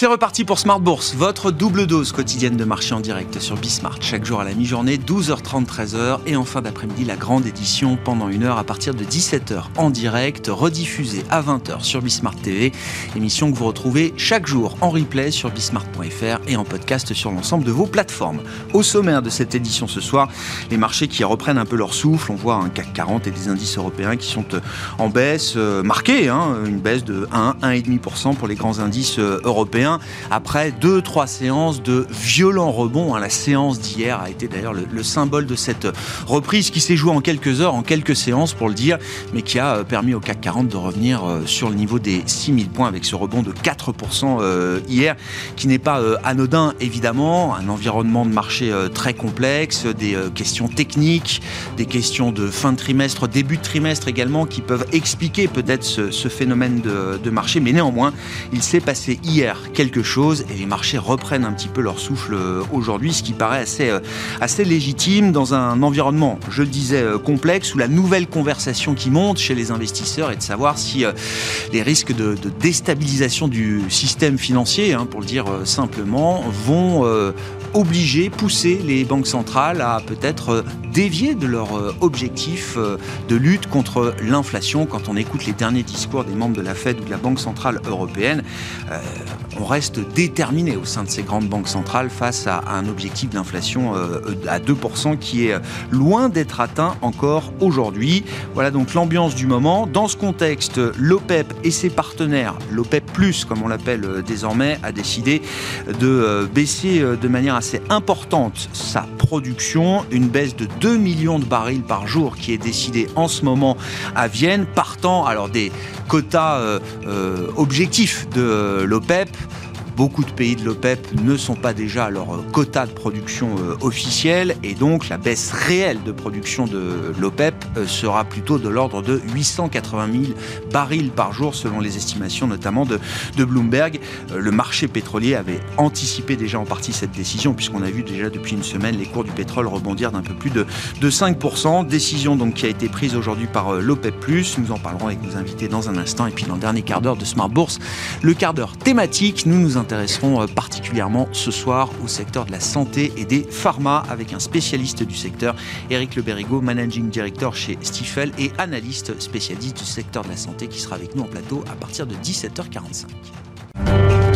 C'est reparti pour Smart Bourse, votre double dose quotidienne de marché en direct sur Bismart. Chaque jour à la mi-journée, 12h30, 13h. Et en fin d'après-midi, la grande édition pendant une heure à partir de 17h en direct, rediffusée à 20h sur Bismart TV. Émission que vous retrouvez chaque jour en replay sur bismart.fr et en podcast sur l'ensemble de vos plateformes. Au sommaire de cette édition ce soir, les marchés qui reprennent un peu leur souffle. On voit un CAC 40 et des indices européens qui sont euh, en baisse euh, marquée, hein, une baisse de 1, 1,5% pour les grands indices euh, après deux, trois séances de violents rebonds. Hein. La séance d'hier a été d'ailleurs le, symbole de cette reprise qui s'est jouée en quelques heures, en quelques séances pour le dire, mais qui a euh, permis au CAC 40 de revenir euh, sur le niveau des 6000 points avec ce rebond de 4% euh, hier, qui n'est pas anodin évidemment, un environnement de marché très complexe, des questions techniques, des questions de fin de trimestre, début de trimestre également, qui peuvent expliquer peut-être ce, phénomène de, de marché, mais néanmoins, il s'est passé hier quelque chose et les marchés reprennent un petit peu leur souffle euh, aujourd'hui, ce qui paraît assez, euh, assez légitime dans un environnement, je le disais, euh, complexe où la nouvelle conversation qui monte chez les investisseurs est de savoir si les risques de, déstabilisation du système financier, hein, pour le dire simplement, vont obliger, pousser les banques centrales à peut-être euh, dévier de leur euh, objectif euh, de lutte contre l'inflation. Quand on écoute les derniers discours des membres de la Fed ou de la Banque centrale européenne, on reste déterminé au sein de ces grandes banques centrales face à un objectif d'inflation à 2% qui est loin d'être atteint encore aujourd'hui. Voilà donc l'ambiance du moment. Dans ce contexte, l'OPEP et ses partenaires, l'OPEP ⁇ comme on l'appelle désormais, a décidé de baisser de manière assez importante sa production, une baisse de 2 millions de barils par jour qui est décidée en ce moment à Vienne, partant alors des quotas euh, euh, objectifs de l'OPEP beaucoup de pays de l'OPEP ne sont pas déjà à leur quota de production euh, officielle et donc la baisse réelle de production de l'OPEP euh, sera plutôt de l'ordre de 880 000 barils par jour selon les estimations notamment de, Bloomberg. Euh, le marché pétrolier avait anticipé déjà en partie cette décision puisqu'on a vu déjà depuis une semaine les cours du pétrole rebondir d'un peu plus de, de 5%. Décision donc qui a été prise aujourd'hui par l'OPEP+. Nous en parlerons avec nos invités dans un instant et puis dans le dernier quart d'heure de Smart Bourse, le quart d'heure thématique, nous nous intéresserons euh, particulièrement ce soir au secteur de la santé et des pharma avec un spécialiste du secteur, Eric Le Managing Director chez Stifel et analyste spécialiste du secteur de la santé qui sera avec nous en plateau à partir de 17h45.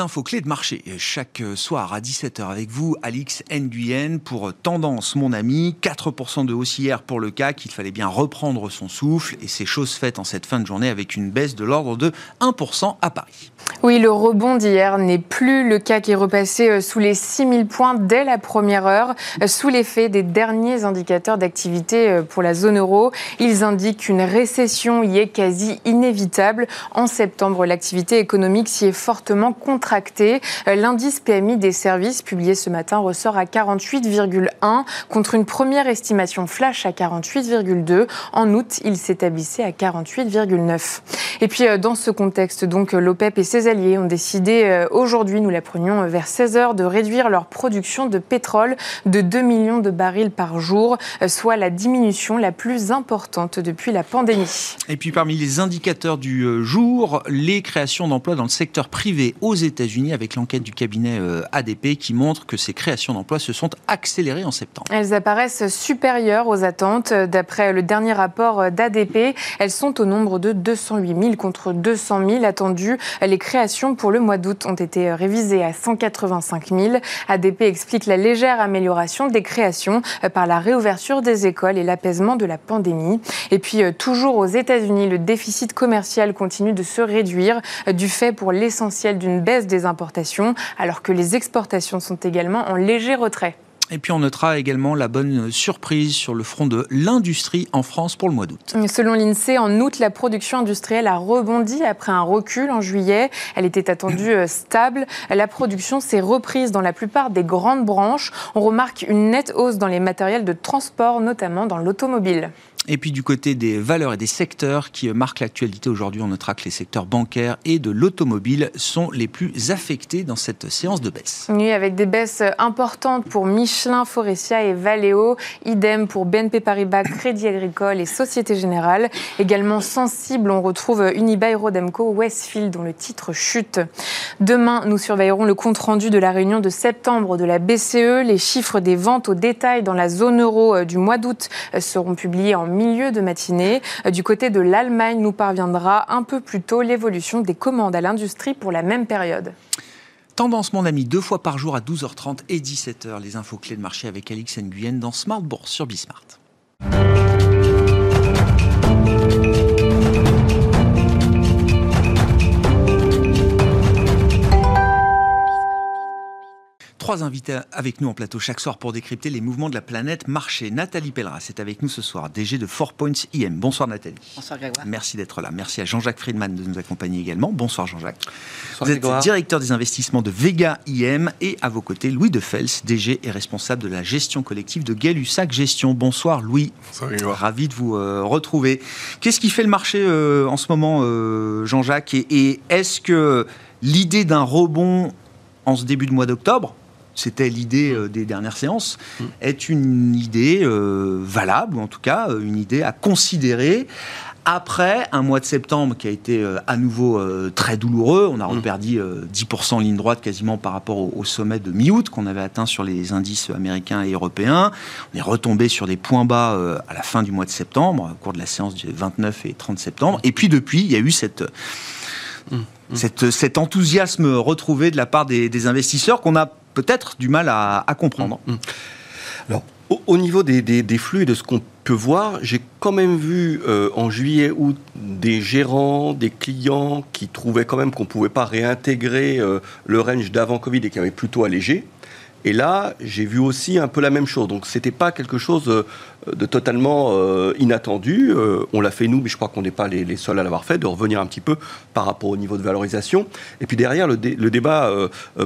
Infos clés de marché chaque soir à 17h avec vous, Alix Nguyen, pour Tendance, mon ami. 4% de hausse hier pour le CAC. Il fallait bien reprendre son souffle et c'est chose faite en cette fin de journée avec une baisse de l'ordre de 1% à Paris. Oui, le rebond d'hier n'est plus le CAC est repassé euh, sous les 6000 points dès la première heure, euh, sous l'effet des derniers indicateurs d'activité euh, pour la zone euro. Ils indiquent qu'une récession y est quasi inévitable. En septembre, l'activité économique s'y est fortement contractée euh, l'indice PMI des services publié ce matin ressort à 48,1 contre une première estimation flash à 48,2. En août, il s'établissait à 48,9. Et puis euh, dans ce contexte, donc l'OPEP et ses alliés ont décidé euh, aujourd'hui, nous l'apprenions vers 16 heures, de réduire leur production de pétrole de 2 millions de barils par jour, soit la diminution la plus importante depuis la pandémie. Et puis parmi les indicateurs du jour, les créations d'emplois dans le secteur privé aux États États-Unis avec l'enquête du cabinet euh, ADP qui montre que ces créations d'emplois se sont accélérées en septembre. Elles apparaissent supérieures aux attentes. D'après le dernier rapport d'ADP, elles sont au nombre de 208 000 contre 200 000 attendues. Les créations pour le mois d'août ont été révisées à 185 000. ADP explique la légère amélioration des créations par la réouverture des écoles et l'apaisement de la pandémie. Et puis, euh, toujours aux États-Unis, le déficit commercial continue de se réduire du fait pour l'essentiel d'une baisse des importations, alors que les exportations sont également en léger retrait. Et puis on notera également la bonne surprise sur le front de l'industrie en France pour le mois d'août. Selon l'INSEE, en août, la production industrielle a rebondi après un recul en juillet. Elle était attendue euh, stable. La production s'est reprise dans la plupart des grandes branches. On remarque une nette hausse dans les matériels de transport, notamment dans l'automobile. Et puis du côté des valeurs et des secteurs qui marquent l'actualité aujourd'hui, on notera que les secteurs bancaires et de l'automobile sont les plus affectés dans cette séance de baisse. Oui, avec des baisses importantes pour Michelin, Forestia et Valeo. Idem pour BNP Paribas, Crédit Agricole et Société Générale. Également sensible, on retrouve Unibail Rodemco, Westfield dont le titre chute. Demain, nous surveillerons le compte-rendu de la réunion de septembre de la BCE. Les chiffres des ventes au détail dans la zone euro euh, du mois d'août euh, seront publiés en milieu de matinée. Euh, du côté de l'Allemagne, nous parviendra un peu plus tôt l'évolution des commandes à l'industrie pour la même période. Tendance, mon ami, deux fois par jour à 12h30 et 17h. Les infos clés de marché avec Alix Nguyen dans Smart Bourse sur Bismart. Trois invités avec nous en plateau chaque soir pour décrypter les mouvements de la planète marché. Nathalie Pelleras est avec nous ce soir, DG de Four Points IM. Bonsoir Nathalie. Bonsoir Grégoire. Merci d'être là. Merci à Jean-Jacques Friedman de nous accompagner également. Bonsoir Jean-Jacques. Vous êtes directeur des investissements de Vega IM et à vos côtés Louis de Fels, DG et responsable de la gestion collective de Gay-Lussac Gestion. Bonsoir Louis. Bonsoir Grégoire. Ravi de vous euh, retrouver. Qu'est-ce qui fait le marché euh, en ce moment euh, Jean-Jacques? Et est-ce que l'idée d'un rebond en ce début de mois d'octobre, c'était l'idée euh, des dernières séances, mm. est une idée euh, valable, ou en tout cas euh, une idée à considérer après un mois de septembre qui a été à nouveau très douloureux, on a mm. reperdu 10% en ligne droite quasiment par rapport au, sommet de mi-août qu'on avait atteint sur les indices américains et européens. On est retombé sur des points bas à la fin du mois de septembre, au cours de la séance du 29 et 30 septembre. Et puis depuis, il y a eu cette... Mm. cet enthousiasme retrouvé de la part des investisseurs qu'on a peut-être du mal à, comprendre. Mm, mm. Alors, au, niveau des, flux et de ce qu'on peut voir, j'ai quand même vu euh, en juillet ou des gérants, des clients qui trouvaient quand même qu'on ne pouvait pas réintégrer euh, le range d'avant Covid et qui avaient plutôt allégé. Et là, j'ai vu aussi un peu la même chose. Donc, c'était pas quelque chose euh, de totalement euh, inattendu. Euh, on l'a fait nous, mais je crois qu'on n'est pas les, seuls à l'avoir fait, de revenir un petit peu par rapport au niveau de valorisation. Et puis derrière, le, débat,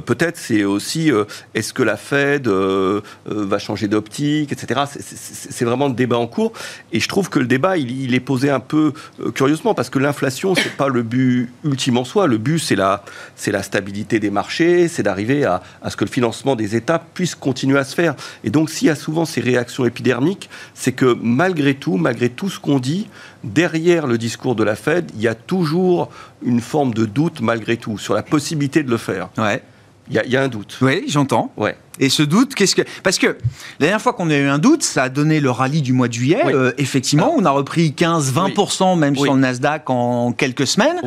peut-être, c'est aussi est-ce que la Fed va changer d'optique, etc. C'est vraiment le débat en cours. Et je trouve que le débat, il, est posé un peu curieusement, parce que l'inflation, c'est pas le but ultime en soi. Le but, c'est la, la stabilité des marchés, c'est d'arriver à, à ce que le financement des États puisse continuer à se faire. Et donc, s'il y a souvent ces réactions épidermiques, c'est que malgré tout, malgré tout ce qu'on dit, derrière le discours de la Fed, il y a toujours une forme de doute, malgré tout, sur la possibilité de le faire. Ouais. Il y, a un doute. Oui, j'entends. Ouais. Et ce doute, qu'est-ce que. Parce que la dernière fois qu'on a eu un doute, ça a donné le rallye du mois de juillet. Euh, effectivement, on a repris 15-20% même sur le Nasdaq en quelques semaines.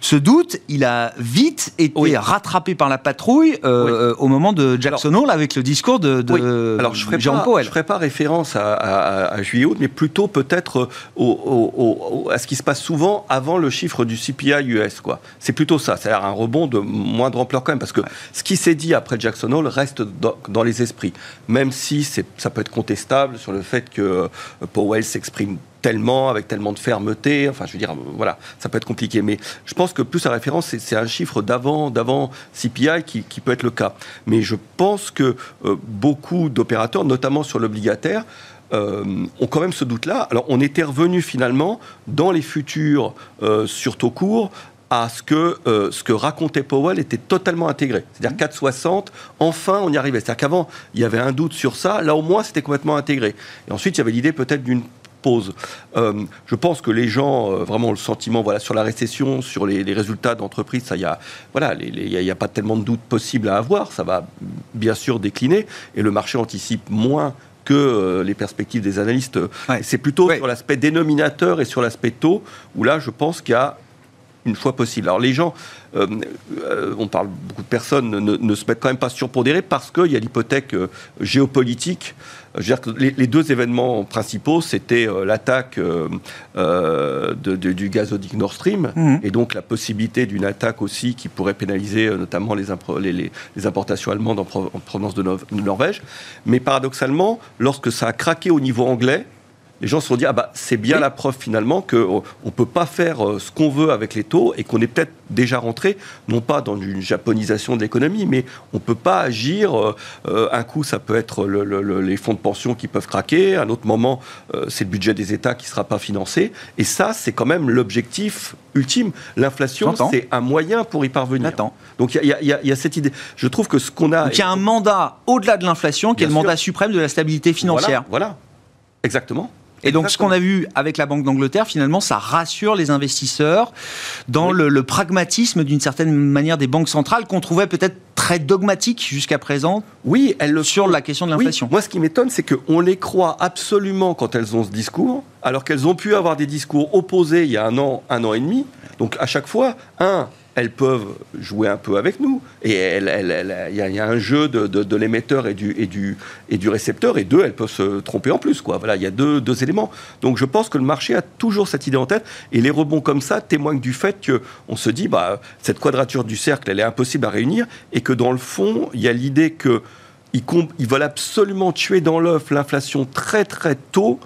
Ce doute, il a vite été rattrapé par la patrouille euh, au moment de Jackson Hole avec le discours de, de Alors, je Jean Powell. Je ne ferai pas référence à, juillet août, mais plutôt peut-être à ce qui se passe souvent avant le chiffre du CPI US. C'est plutôt ça. C'est-à-dire un rebond de moindre ampleur quand même. Parce que ce qui s'est dit après Jackson Hole reste dans dans, les esprits. Même si ça peut être contestable sur le fait que euh, Powell s'exprime tellement, avec tellement de fermeté. Enfin, je veux dire, voilà, ça peut être compliqué. Mais je pense que plus à référence, c'est un chiffre d'avant, d'avant CPI qui, peut être le cas. Mais je pense que euh, beaucoup d'opérateurs, notamment sur l'obligataire, euh, ont quand même ce doute-là. Alors, on était revenu finalement dans les futurs sur taux courts à ce que euh, ce que racontait Powell était totalement intégré. C'est-à-dire 4,60, enfin on y arrivait. C'est-à-dire qu'avant, il y avait un doute sur ça, là au moins c'était complètement intégré. Et ensuite, il y avait l'idée peut-être d'une pause. Euh, je pense que les gens, euh, vraiment, le sentiment, voilà, sur la récession, sur les, résultats d'entreprise, ça, il y a, voilà, il n'y a, pas tellement de doute possible à avoir. Ça va bien sûr décliner, et le marché anticipe moins que les perspectives des analystes. C'est plutôt sur l'aspect dénominateur et sur l'aspect taux, où là, je pense qu'il y a une fois possible. Alors les gens, euh, euh, on parle, beaucoup de personnes ne, se mettent quand même pas surpondérés parce qu'il y a l'hypothèque euh, géopolitique. Je veux dire que les, deux événements principaux, c'était l'attaque du gazoduc Nord Stream mhm. et donc la possibilité d'une attaque aussi qui pourrait pénaliser notamment les, les, importations allemandes en, provenance de Norvège. Mais paradoxalement, lorsque ça a craqué au niveau anglais, les gens se sont dit ah bah c'est bien la preuve finalement qu'on ne peut pas faire euh, ce qu'on veut avec les taux et qu'on est peut-être déjà rentré non pas dans une japonisation de l'économie mais on ne peut pas agir euh, euh, un coup ça peut être les fonds de pension qui peuvent craquer un autre moment c'est le budget des États qui ne sera pas financé. Et ça c'est quand même l'objectif ultime. L'inflation c'est un moyen pour y parvenir. Donc il y, y, a cette idée. Je trouve que ce qu'on a donc il y a un mandat au-delà de l'inflation qui est le mandat suprême de la stabilité financière. voilà. exactement et donc, ce qu'on a vu avec la Banque d'Angleterre, finalement, ça rassure les investisseurs dans le, pragmatisme, d'une certaine manière, des banques centrales qu'on trouvait peut-être très dogmatiques jusqu'à présent. Oui, elles sur la question de l'inflation. Moi, ce qui m'étonne, c'est qu'on les croit absolument quand elles ont ce discours, alors qu'elles ont pu avoir des discours opposés il y a un an, un an et demi. Donc, à chaque fois, un, elles peuvent jouer un peu avec nous. Et il y, a un jeu de, l'émetteur et du, et, du, et du récepteur, et deux, elles peuvent se tromper en plus. Quoi. Voilà, il y a deux, deux éléments. Donc je pense que le marché a toujours cette idée en tête, et les rebonds comme ça témoignent du fait qu'on se dit, bah, cette quadrature du cercle, elle est impossible à réunir, et que dans le fond, il y a l'idée qu'ils ils veulent absolument tuer dans l'œuf l'inflation très très tôt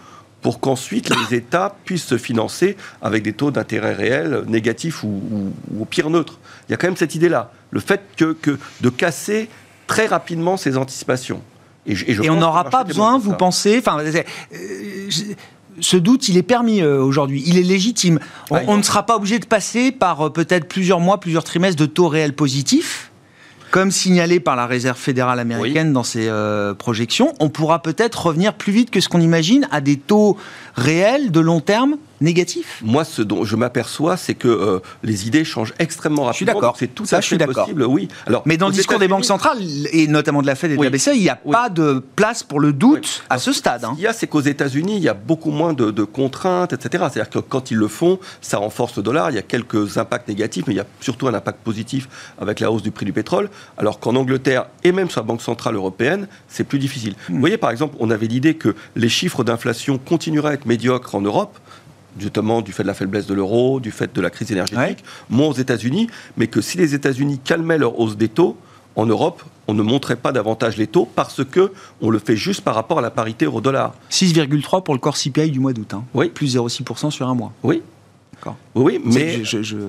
pour qu'ensuite les États puissent se financer avec des taux d'intérêt réels négatifs ou, au pire neutres. Il y a quand même cette idée-là, le fait que, de casser très rapidement ces anticipations. Et, on n'aura pas besoin, vous pensez, enfin, euh, ce doute, il est permis euh, aujourd'hui, il est légitime. On, ne sera pas obligé de passer par euh, peut-être plusieurs mois, plusieurs trimestres de taux réels positifs comme signalé par la Réserve fédérale américaine dans ses euh, projections, on pourra peut-être revenir plus vite que ce qu'on imagine à des taux réels de long terme négatif Moi, ce dont je m'aperçois, c'est que euh, les idées changent extrêmement rapidement. Je suis d'accord. C'est tout ça, je suis possible, oui. Alors, Mais dans le discours des banques centrales, et notamment de la Fed et de la BCE, il n'y a pas de place pour le doute à ce stade. Hein. Ce qu'il y a, c'est qu'aux États-Unis, il y a beaucoup moins de, contraintes, etc. C'est-à-dire que quand ils le font, ça renforce le dollar. Il y a quelques impacts négatifs, mais il y a surtout un impact positif avec la hausse du prix du pétrole. Alors qu'en Angleterre, et même sur la Banque centrale européenne, c'est plus difficile. Hmm. Vous voyez, par exemple, on avait l'idée que les chiffres d'inflation continueraient à être médiocres en Europe justement du fait de la faiblesse de l'euro, du fait de la crise énergétique, moins aux États-Unis, mais que si les États-Unis calmaient leur hausse des taux, en Europe, on ne montrait pas davantage les taux parce que on le fait juste par rapport à la parité euro-dollar. 6,3 pour le corps CPI du mois d'août. Hein. Oui. Plus 0,6% sur un mois. Oui. Oui, mais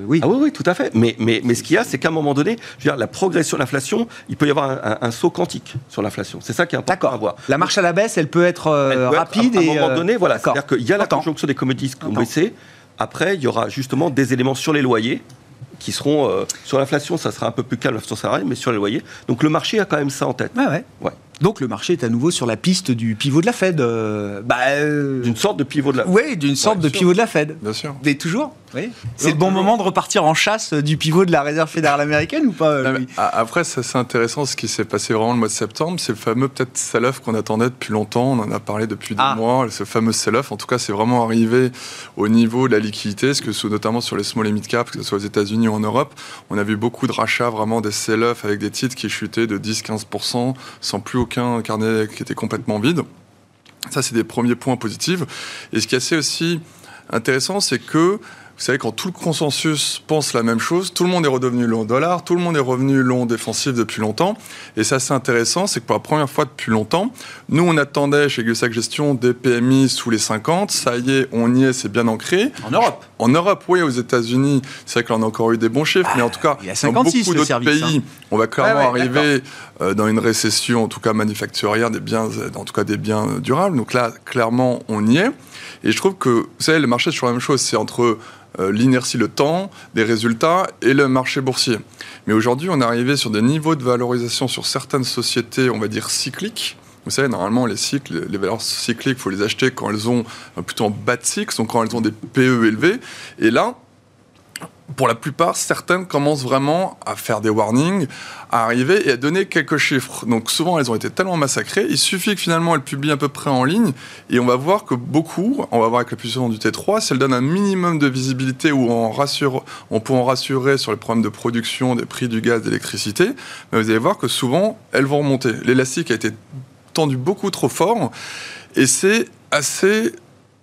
oui. Ah oui, oui, tout à fait. Mais, mais, mais ce qu'il y a, c'est qu'à un moment donné, je veux dire, la progression de l'inflation, il peut y avoir un, saut quantique sur l'inflation. C'est ça qui est important à voir. La marche à la baisse, elle peut être euh, rapide à, à, un moment euh, donné, voilà. C'est-à-dire qu'il y a la conjonction des commodities qui ont baissé. Après, il y aura justement des éléments sur les loyers qui seront euh, sur l'inflation, ça sera un peu plus calme sur salarié, mais sur les loyers. Donc le marché a quand même ça en tête. Ouais, ouais. ouais. Donc le marché est à nouveau sur la piste du pivot de la Fed. Euh, bah, euh, d'une sorte de pivot de la Fed. Oui, d'une sorte de pivot de la Fed. Bien sûr. Mais toujours oui. C'est le bon moment de repartir en chasse du pivot de la réserve fédérale américaine ou pas Après, c'est intéressant ce qui s'est passé vraiment le mois de septembre. C'est le fameux peut-être sell-off qu'on attendait depuis longtemps. On en a parlé depuis des ah. mois. Ce fameux sell-off, en tout cas, c'est vraiment arrivé au niveau de la liquidité, parce que notamment sur les small et mid cap, que ce soit aux États-Unis ou en Europe, on a vu beaucoup de rachats, vraiment des sell-off avec des titres qui chutaient de 10-15% sans plus aucun carnet qui était complètement vide. Ça, c'est des premiers points positifs. Et ce qui est assez aussi intéressant, c'est que vous savez, quand tout le consensus pense la même chose, tout le monde est redevenu long dollar, tout le monde est revenu long défensif depuis longtemps. Et ça, c'est intéressant, c'est que pour la première fois depuis longtemps, nous, on attendait chez Gussac Gestion des PMI sous les 50. Ça y est, on y est, c'est bien ancré. En Europe En Europe, oui, aux États-Unis, c'est vrai qu'on a encore eu des bons chiffres, mais en tout cas, il y a 56, dans beaucoup d'autres pays, hein. on va clairement arriver euh, dans une récession, en tout cas manufacturière, des biens, en tout cas des biens durables. Donc là, clairement, on y est. Et je trouve que, vous savez, le marché, c'est toujours la même chose. C'est entre l'inertie, le temps, des résultats et le marché boursier. Mais aujourd'hui, on est arrivé sur des niveaux de valorisation sur certaines sociétés, on va dire cycliques. Vous savez, normalement, les cycles, les valeurs cycliques, il faut les acheter quand elles ont euh, plutôt en bas de cycle, donc quand elles ont des PE élevés. Et là, pour la plupart, certaines commencent vraiment à faire des warnings, à arriver et à donner quelques chiffres. Donc souvent, elles ont été tellement massacrées, il suffit que finalement elles publient à peu près en ligne, et on va voir que beaucoup, on va voir avec la puissance du T3, si elles donnent un minimum de visibilité ou on, rassure, on peut en rassurer sur les problèmes de production, des prix du gaz, d'électricité, mais vous allez voir que souvent, elles vont remonter. L'élastique a été tendu beaucoup trop fort, et c'est assez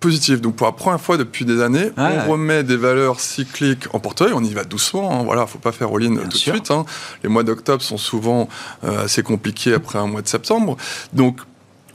positif. Donc pour la première fois depuis des années, on remet des valeurs cycliques en portefeuille. On y va doucement. Hein. Voilà, faut pas faire all-in tout de suite. Hein. Les mois d'octobre sont souvent euh, assez compliqués après un mois de septembre. Donc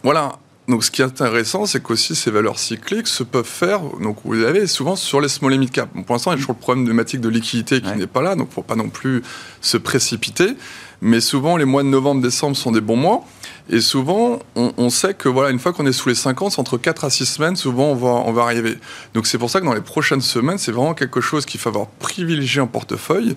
voilà. Donc, ce qui est intéressant, c'est qu'aussi ces valeurs cycliques se peuvent faire. Donc, vous avez souvent sur les small et mid cap. pour l'instant, il y a toujours le problème de de liquidité qui n'est pas là. Donc, faut pas non plus se précipiter. Mais souvent, les mois de novembre, décembre sont des bons mois. Et souvent, on, sait que voilà, une fois qu'on est sous les 50, c'est entre 4 à 6 semaines, souvent on va, on va arriver. Donc c'est pour ça que dans les prochaines semaines, c'est vraiment quelque chose qu'il faut avoir privilégié en portefeuille.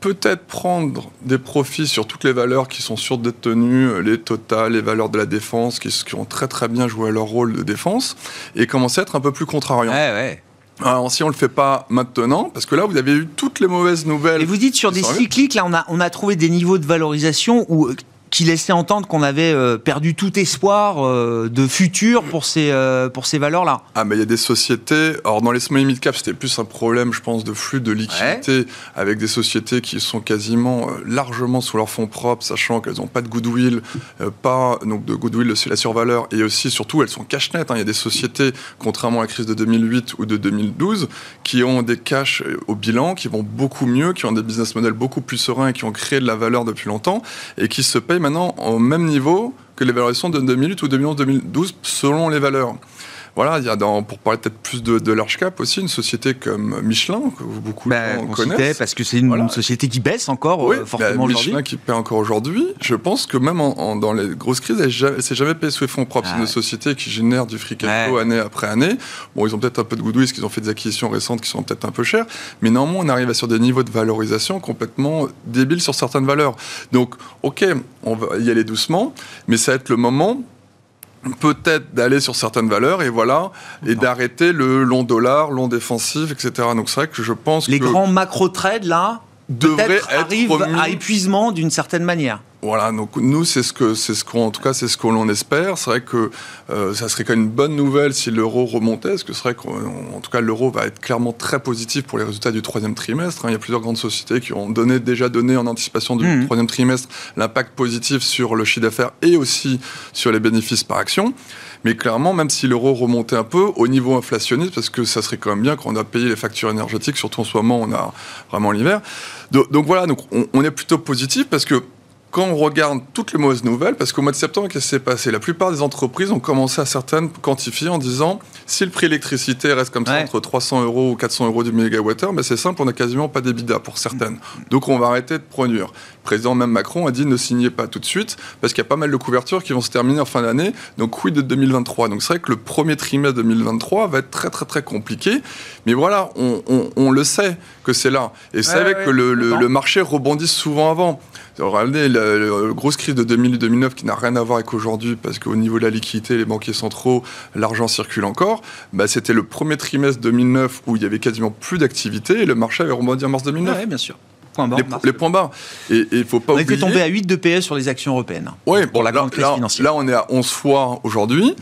Peut-être prendre des profits sur toutes les valeurs qui sont surdétenues, les totales, les valeurs de la défense, qui, qui ont très très bien joué leur rôle de défense, et commencer à être un peu plus contrariant. Ouais, ouais. Alors, si on ne le fait pas maintenant, parce que là, vous avez eu toutes les mauvaises nouvelles. Et vous dites sur des cycliques, là, on a, on a trouvé des niveaux de valorisation où qui laissait entendre qu'on avait euh, perdu tout espoir euh, de futur pour ces, euh, pour ces valeurs-là. Ah, mais il y a des sociétés. Alors, dans les small mid cap, c'était plus un problème, je pense, de flux de liquidité avec des sociétés qui sont quasiment largement sous leurs fonds propres, sachant qu'elles n'ont pas de goodwill, pas donc de goodwill, c'est la survaleur, et aussi, surtout, elles sont cash net. Hein. Il y a des sociétés, contrairement à la crise de 2008 ou de 2012, qui ont des cash au bilan, qui vont beaucoup mieux, qui ont des business models beaucoup plus sereins et qui ont créé de la valeur depuis longtemps et qui se payent maintenant au même niveau que les valorisations de 2008 ou 2011-2012 selon les valeurs. Voilà, il y a dans, pour parler peut-être plus de, de, large cap aussi, une société comme Michelin, que beaucoup ben, connaissent. parce que c'est une, société qui baisse encore euh, fortement aujourd'hui. Michelin qui paie encore aujourd'hui. Je pense que même en, dans les grosses crises, elle s'est jamais payée sous les fonds propres. c'est une société qui génère du free cash flow année après année. Bon, ils ont peut-être un peu de goodwill, parce qu'ils ont fait des acquisitions récentes qui sont peut-être un peu chères. Mais néanmoins, on arrive à sur des niveaux de valorisation complètement débiles sur certaines valeurs. Donc, OK, on va y aller doucement, mais ça va être le moment peut-être d'aller sur certaines valeurs et voilà et d'arrêter le long dollar, long défensif, etc. Donc c'est vrai que je pense les grands macro trades là devraient être arrivent à épuisement d'une certaine manière. Voilà, donc nous, c'est ce que, c'est ce qu'on, en tout cas, c'est ce qu'on espère. C'est vrai que euh, ça serait quand même une bonne nouvelle si l'euro remontait, parce que c'est vrai qu'en tout cas, l'euro va être clairement très positif pour les résultats du troisième trimestre. Hein. Il y a plusieurs grandes sociétés qui ont donné, déjà donné en anticipation du mmh. troisième trimestre l'impact positif sur le chiffre d'affaires et aussi sur les bénéfices par action. Mais clairement, même si l'euro remontait un peu au niveau inflationniste, parce que ça serait quand même bien qu'on a payé les factures énergétiques, surtout en ce moment, on a vraiment l'hiver. Donc, voilà, donc on, on est plutôt positif parce que quand on regarde toutes les mauvaises nouvelles, parce qu'au mois de septembre, qu'est-ce qui s'est passé? La plupart des entreprises ont commencé à certaines quantifier en disant si le prix électricité reste comme ça entre 300 euros ou 400 euros du mégawattheure, ben c'est simple, on n'a quasiment pas d'EBITDA pour certaines. Donc on va arrêter de produire. Le président même Macron a dit ne signez pas tout de suite, parce qu'il y a pas mal de couvertures qui vont se terminer en fin d'année. Donc quid de 2023 Donc c'est vrai que le premier trimestre 2023 va être très très très compliqué. Mais voilà, on, le sait que c'est là. Et c'est vrai que le, le marché rebondit souvent avant. Regardez la, grosse crise de 2000-2009 qui n'a rien à voir avec aujourd'hui parce qu'au niveau de la liquidité, les banquiers centraux, l'argent circule encore. Bah, c'était le premier trimestre 2009 où il y avait quasiment plus d'activité et le marché avait rebondi en mars 2009. Oui, bien sûr. les, points bas. Et il faut pas on oublier. était tombé à 8 de PS sur les actions européennes. Oui, pour la grande crise financière. Là, on est à 11 fois aujourd'hui.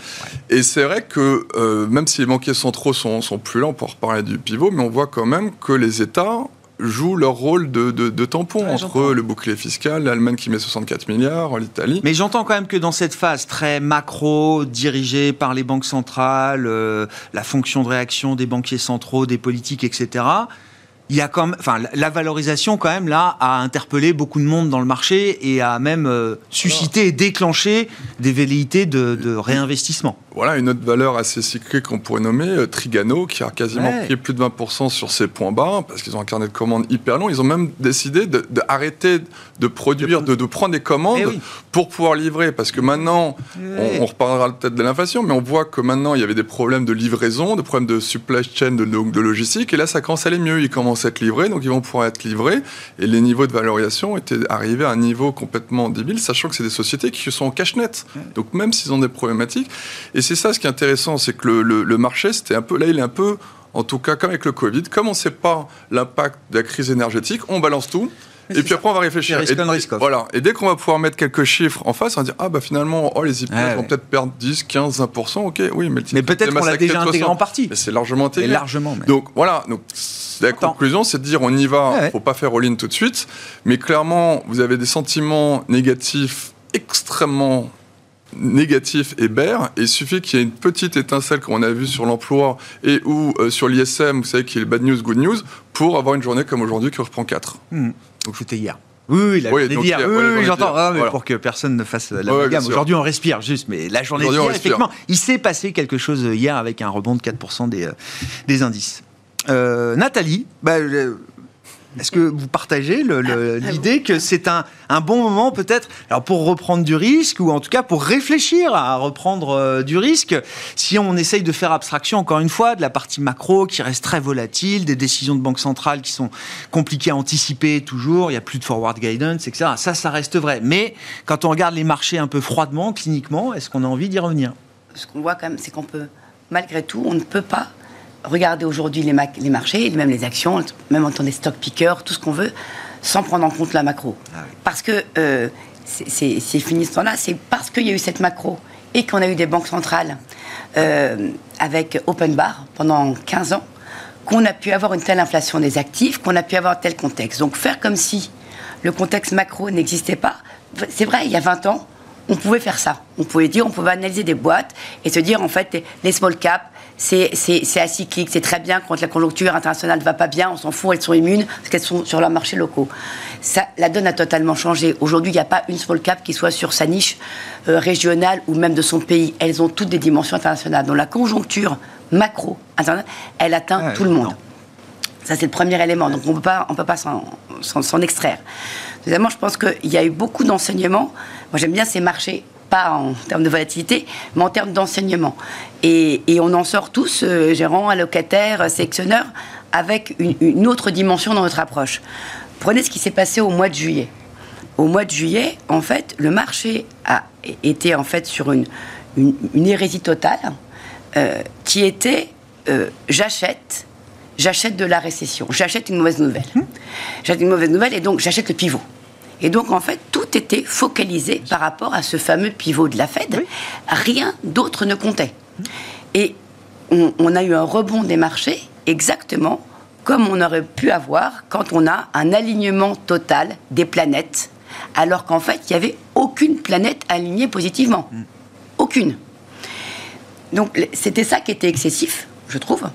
Et c'est vrai que euh, même si les banquiers centraux sont, sont plus on peut reparler du pivot, mais on voit quand même que les États jouent leur rôle de, de, tampon entre le bouclier fiscal, l'Allemagne qui met 64 milliards, l'Italie. Mais j'entends quand même que dans cette phase très macro, dirigée par les banques centrales, euh, la fonction de réaction des banquiers centraux, des politiques, etc., il y a quand même, enfin, la valorisation quand même là a interpellé beaucoup de monde dans le marché et a même euh, suscité et déclenché des velléités de réinvestissement. Voilà une autre valeur assez cyclique qu'on pourrait nommer euh, Trigano, qui a quasiment pris plus de 20% sur ses points bas, parce qu'ils ont un carnet de commandes hyper long. Ils ont même décidé d'arrêter de, produire, de, prendre des commandes eh pour pouvoir livrer. Parce que maintenant, on, reparlera peut-être de l'inflation, mais on voit que maintenant, il y avait des problèmes de livraison, des problèmes de supply chain, de, de logistique. Et là, ça commence à aller mieux. Ils commencent à être livrés, donc ils vont pouvoir être livrés. Et les niveaux de valorisation étaient arrivés à un niveau complètement débile, sachant que c'est des sociétés qui sont en cash net. Donc même s'ils ont des problématiques. Et c'est ça ce qui est intéressant, c'est que le, marché, c'était un peu, là, il est un peu en tout cas, comme avec le Covid, comme on ne sait pas l'impact de la crise énergétique, on balance tout. Et puis après, on va réfléchir. Risque et, on, risque voilà. Et dès qu'on va pouvoir mettre quelques chiffres en face, on va dire Ah, bah finalement, oh, les Ouais, vont ouais. peut-être perdre 10, 15, 20%. Ok, oui, mais le Mais peut-être qu'on l'a déjà intégré 60. en partie. Mais c'est largement Et intégré. largement, mais. Donc voilà, donc, la conclusion, c'est de dire on y va, Ouais, ouais. faut pas faire all-in tout de suite. Mais clairement, vous avez des sentiments négatifs extrêmement négatifs et bears. Et il suffit qu'il y ait une petite étincelle, comme on a vu sur l'emploi et ou euh, sur l'ISM, vous savez qu'il y a bad news, good news, pour avoir une journée comme aujourd'hui qui reprend 4. Hmm. Donc c'était hier. Oui, oui, la Oui, journée d'hier. hier, Oui, oui, j'entends. Ah, Voilà. Pour que personne ne fasse la Ouais, gamme. Aujourd'hui, on respire juste, mais la journée d'hier, effectivement, il s'est passé quelque chose hier avec un rebond de 4% des, euh, des indices. Euh, Nathalie, bah, euh, est-ce que vous partagez le- le- l'idée que c'est un, un bon moment peut-être alors pour reprendre du risque ou en tout cas pour réfléchir à reprendre euh, du risque si on essaye de faire abstraction encore une fois de la partie macro qui reste très volatile, des décisions de banque centrale qui sont compliquées à anticiper toujours, il n'y a plus de forward guidance, etc. Ça, ça reste vrai. Mais quand on regarde les marchés un peu froidement, cliniquement, est-ce qu'on a envie d'y revenir? Ce qu'on voit quand même, c'est qu'on peut, malgré tout, on ne peut pas regarder aujourd'hui les, ma- les marchés, même les actions, même en tant des stock pickers, tout ce qu'on veut, sans prendre en compte la macro. Ah oui. Parce que euh, c'est- fini ce temps-là, c'est parce qu'il y a eu cette macro et qu'on a eu des banques centrales euh, avec open bar pendant 15 ans, qu'on a pu avoir une telle inflation des actifs, qu'on a pu avoir tel contexte. Donc faire comme si le contexte macro n'existait pas, c'est vrai, il y a 20 ans, on pouvait faire ça. On pouvait dire, on pouvait analyser des boîtes et se dire, en fait, les small caps, c'est acyclique, c'est très bien quand la conjoncture internationale ne va pas bien, on s'en fout, elles sont immunes parce qu'elles sont sur leurs marchés locaux. Ça, la donne a totalement changé. Aujourd'hui, il n'y a pas une small cap qui soit sur sa niche euh, régionale ou même de son pays. Elles ont toutes des dimensions internationales. Donc la conjoncture macro elle atteint tout le monde. non. Ça, c'est le premier élément. Donc, on ne peut pas s'en extraire. Deuxièmement, je pense qu'il y a eu beaucoup d'enseignements. Moi, j'aime bien ces marchés, pas en termes de volatilité, mais en termes d'enseignement. Et, et on en sort tous, euh, gérants, allocataires, sélectionneurs, avec une, une autre dimension dans notre approche. Prenez ce qui s'est passé au mois de juillet. Au mois de juillet, en fait, le marché a été en fait sur une, une, une hérésie totale euh, qui était euh, j'achète, j'achète de la récession, j'achète une mauvaise nouvelle. J'achète une mauvaise nouvelle et donc j'achète le pivot. Et donc, en fait, tout était focalisé par rapport à ce fameux pivot de la Fed. Rien d'autre ne comptait. Et on, on a eu un rebond des marchés exactement comme on aurait pu avoir quand on a un alignement total des planètes, alors qu'en fait, il n'y avait aucune planète alignée positivement. Aucune. Donc c'était ça qui était excessif, je trouve.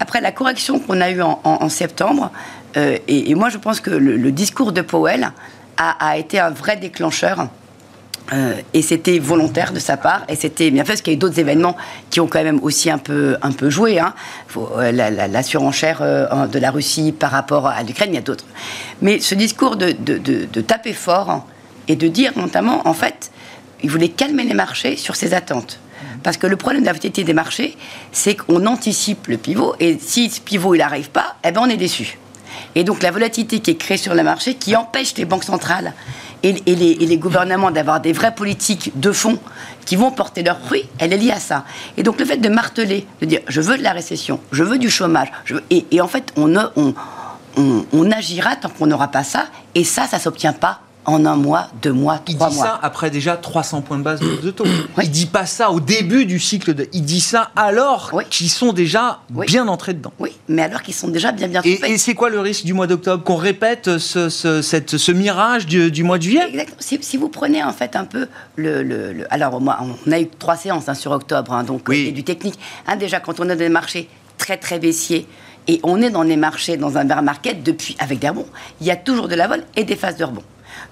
Après la correction qu'on a eue en, en- en septembre, euh, et, et moi je pense que le, le discours de Powell a, été un vrai déclencheur. euh, et c'était volontaire de sa part, et c'était bien fait, parce qu'il y a eu d'autres événements qui ont quand même aussi un peu, un peu joué. Hein. Euh, la, surenchère euh, de la Russie par rapport à l'Ukraine, il y a d'autres. Mais ce discours de, de- de- taper fort et de dire notamment, en fait, il voulait calmer les marchés sur ses attentes. Parce que le problème de la des marchés, c'est qu'on anticipe le pivot, et si ce pivot n'arrive pas, eh ben on est déçu. Et donc la volatilité qui est créée sur le marché, qui empêche les banques centrales et, les, gouvernements d'avoir des vraies politiques de fond qui vont porter leurs fruits, elle est liée à ça. Et donc le fait de marteler, de dire je veux de la récession, je veux du chômage, et, en fait on, on, on agira tant qu'on n'aura pas ça, et ça, ça s'obtient pas en un mois, deux mois, Il trois dit mois. ça après déjà 300 points de base de, taux. Il dit pas ça au début du cycle. De, il dit ça alors Oui. qu'ils sont déjà Oui. bien entrés dedans. Oui, mais alors qu'ils sont déjà bien bien Et, trompés. et c'est quoi le risque du mois d'octobre Qu'on répète ce, ce- cette- ce mirage du, du mois de juillet? Exactement. Si, si vous prenez en fait un peu le. le- le- alors, on a eu trois séances hein, sur octobre, hein, donc Oui. euh, et du technique. Hein, déjà, quand on est dans des marchés très très baissiers et on est dans des marchés, dans un bear market depuis, avec des rebonds, il y a toujours de la vol et des phases de rebond.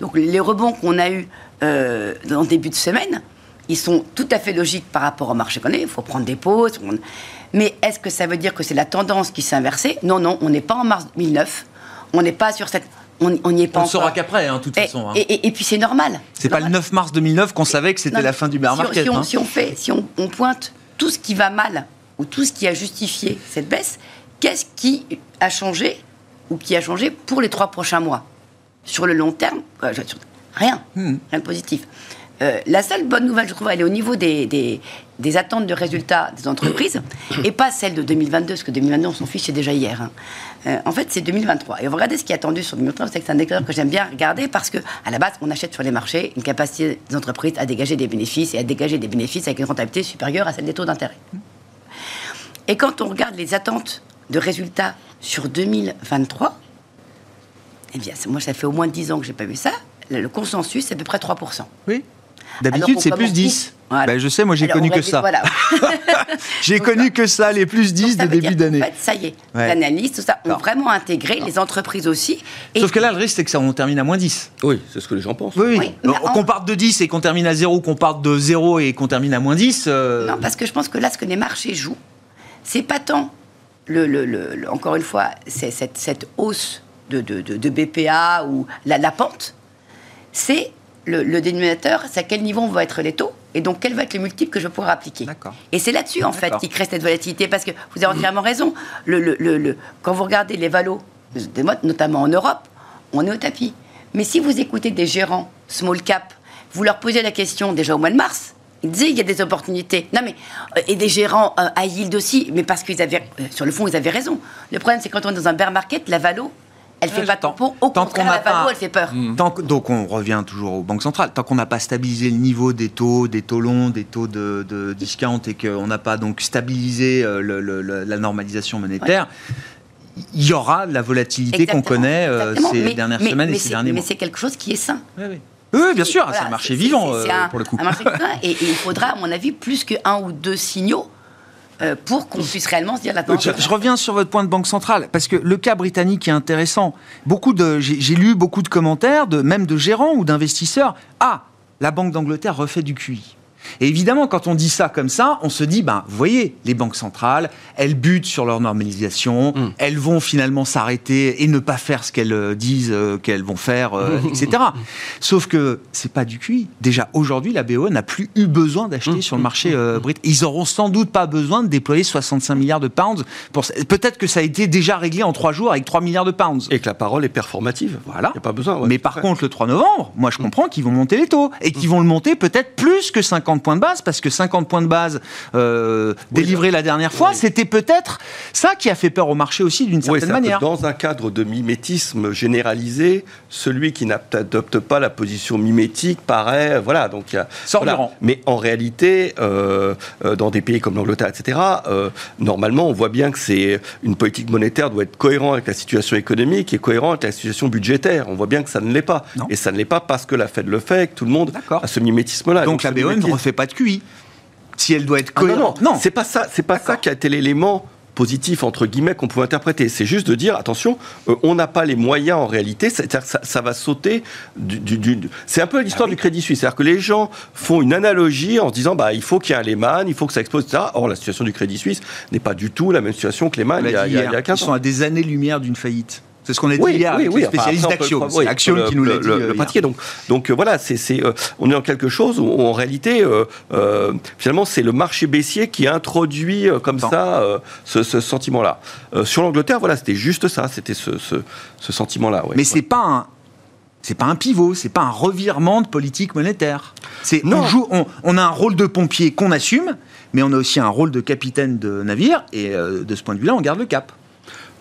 Donc, les rebonds qu'on a eus euh, dans le début de semaine, ils sont tout à fait logiques par rapport au marché qu'on est. Il faut prendre des pauses. on- Mais est-ce que ça veut dire que c'est la tendance qui s'est inversée Non, non, on n'est pas en mars 2009. On n'est pas sur cette. On n'y est pas On ne saura qu'après, hein, de toute Et, façon. hein. et- et- et puis c'est normal. C'est pas le normal. 9 mars 2009 qu'on savait que c'était la fin du bear si on- market. Si on, hein. si on fait, si on, on pointe tout ce qui va mal ou tout ce qui a justifié cette baisse, qu'est-ce qui a changé ou qui a changé pour les trois prochains mois? Sur le long terme, euh, rien, Hmm. rien de positif. Euh, la seule bonne nouvelle, je trouve, elle est au niveau des, des, attentes de résultats des entreprises et pas celle de 2022, parce que 2022, on s'en fiche, c'est déjà hier. Hein. Euh, en fait, c'est 2023. Et on va regarder ce qui est attendu sur 2023, c'est que c'est un indicateur que j'aime bien regarder parce que, à la base, on achète sur les marchés une capacité des entreprises à dégager des bénéfices et à dégager des bénéfices avec une rentabilité supérieure à celle des taux d'intérêt. Et quand on regarde les attentes de résultats sur 2023, eh bien, moi, ça fait au moins 10 ans que je n'ai pas vu ça. Le consensus, c'est à peu près 3%. Oui. D'habitude, c'est plus 10. Ben, je sais, moi, j'ai connu que ça. Voilà. j'ai connu que ça, les plus 10 de début d'année. En fait, ça y est, l'analyse, tout ça, ont vraiment intégré, les entreprises aussi. Sauf que là, le risque, c'est que ça, on termine à moins 10. Oui, c'est ce que les gens pensent. Oui, oui. Qu'on parte de 10 et qu'on termine à 0, qu'on parte de 0 et qu'on termine à moins 10. Euh, non, parce que je pense que là, ce que les marchés jouent, c'est pas tant, le, le, encore une fois, cette, cette hausse de, de, de, BPA ou la, la pente, c'est le, dénominateur, c'est à quel niveau vont être les taux et donc quel va être le multiple que je vais pouvoir appliquer. Et c'est là-dessus en fait qui crée cette volatilité parce que vous avez entièrement raison. Le, quand vous regardez les valos, notamment en Europe, on est au tapis. Mais si vous écoutez des gérants small cap, vous leur posez la question déjà au mois de mars, ils disaient il y a des opportunités. Non mais euh, et des gérants à euh, yield aussi, mais parce qu'ils avaient euh, sur le fond ils avaient raison. Le problème c'est quand on est dans un bear market, la valo elle fait pas tant, Au tant contraire, la pas, elle fait peur. Tant donc on revient toujours aux banques centrales. Tant qu'on n'a pas stabilisé le niveau des taux, des taux longs, des taux de, de discount et qu'on n'a pas donc stabilisé euh, la normalisation monétaire. Il y aura la volatilité qu'on connaît euh, ces dernières semaines et ces derniers mois. Mais c'est quelque chose qui est sain. Oui, oui. Oui, bien sûr, c'est un marché vivant euh, pour le coup. Un marché et, et, il faudra, à mon avis, plus qu'un ou deux signaux euh, pour qu'on puisse réellement se dire la je, je, reviens sur votre point de banque centrale parce que le cas britannique est intéressant. Beaucoup de, j'ai lu beaucoup de commentaires, de même de gérants ou d'investisseurs. Ah, la Banque d'Angleterre refait du QI. Et évidemment, quand on dit ça comme ça, on se dit, ben, vous voyez, les banques centrales, elles butent sur leur normalisation, mm. elles vont finalement s'arrêter et ne pas faire ce qu'elles euh, disent euh, qu'elles vont faire, euh, etc. Sauf que c'est pas du QI. Déjà, aujourd'hui, la BOE n'a plus eu besoin d'acheter mm. sur le marché britannique. Ils auront sans doute pas besoin de déployer 65 milliards de pounds. Pour... Peut-être que ça a été déjà réglé en 3 jours avec 3 milliards de pounds. Et que la parole est performative. Voilà. Il a pas besoin. Mais par contre, le 3 novembre, moi je mm. comprends qu'ils vont monter les taux et qu'ils vont le monter peut-être plus que 50 points de base, parce que 50 points de base euh, délivrés la dernière fois, c'était peut-être ça qui a fait peur au marché aussi d'une certaine manière. Dans un cadre de mimétisme généralisé, celui qui n'adopte pas la position mimétique paraît, voilà, donc il y a. Mais en réalité, euh, euh, dans des pays comme l'Angleterre, etc., normalement, on voit bien que c'est une politique monétaire doit être cohérente avec la situation économique et cohérente avec la situation budgétaire. On voit bien que ça ne l'est pas. Et ça ne l'est pas parce que la Fed le fait, que tout le monde a ce mimétisme-là. Donc, donc la BOE ne refait pas de QI si elle doit être ah cohérente. non, non, c'est pas ça. C'est pas ça qui a été l'élément positif entre guillemets qu'on peut interpréter. C'est juste de dire attention, euh, on n'a pas les moyens en réalité. C'est-à-dire ça, ça, va sauter du. c'est un peu l'histoire ah du Crédit Suisse. C'est-à-dire que les gens font une analogie en se disant bah il faut qu'il y ait un Lehman, il faut que ça explose, etc. Or la situation du Crédit Suisse n'est pas du tout la même situation que Lehman il y a, il y a 15 ans. Ils sont à des années-lumière d'une faillite. C'est ce qu'on a dit hier oui, oui, spécialiste d'Action. C'est Action qui nous l'a dit. Le, pratiquer. Donc, donc euh, voilà, c'est, euh, on est dans quelque chose où, en réalité, euh, finalement, c'est le marché baissier qui introduit comme ça ce, sentiment-là. sur l'Angleterre, voilà, c'était juste ça, c'était ce, ce, sentiment-là. Mais c'est pas un c'est pas un pivot, c'est pas un revirement de politique monétaire. C'est on, joue, on, on, a un rôle de pompier qu'on assume, mais on a aussi un rôle de capitaine de navire, et de ce point de vue-là, on garde le cap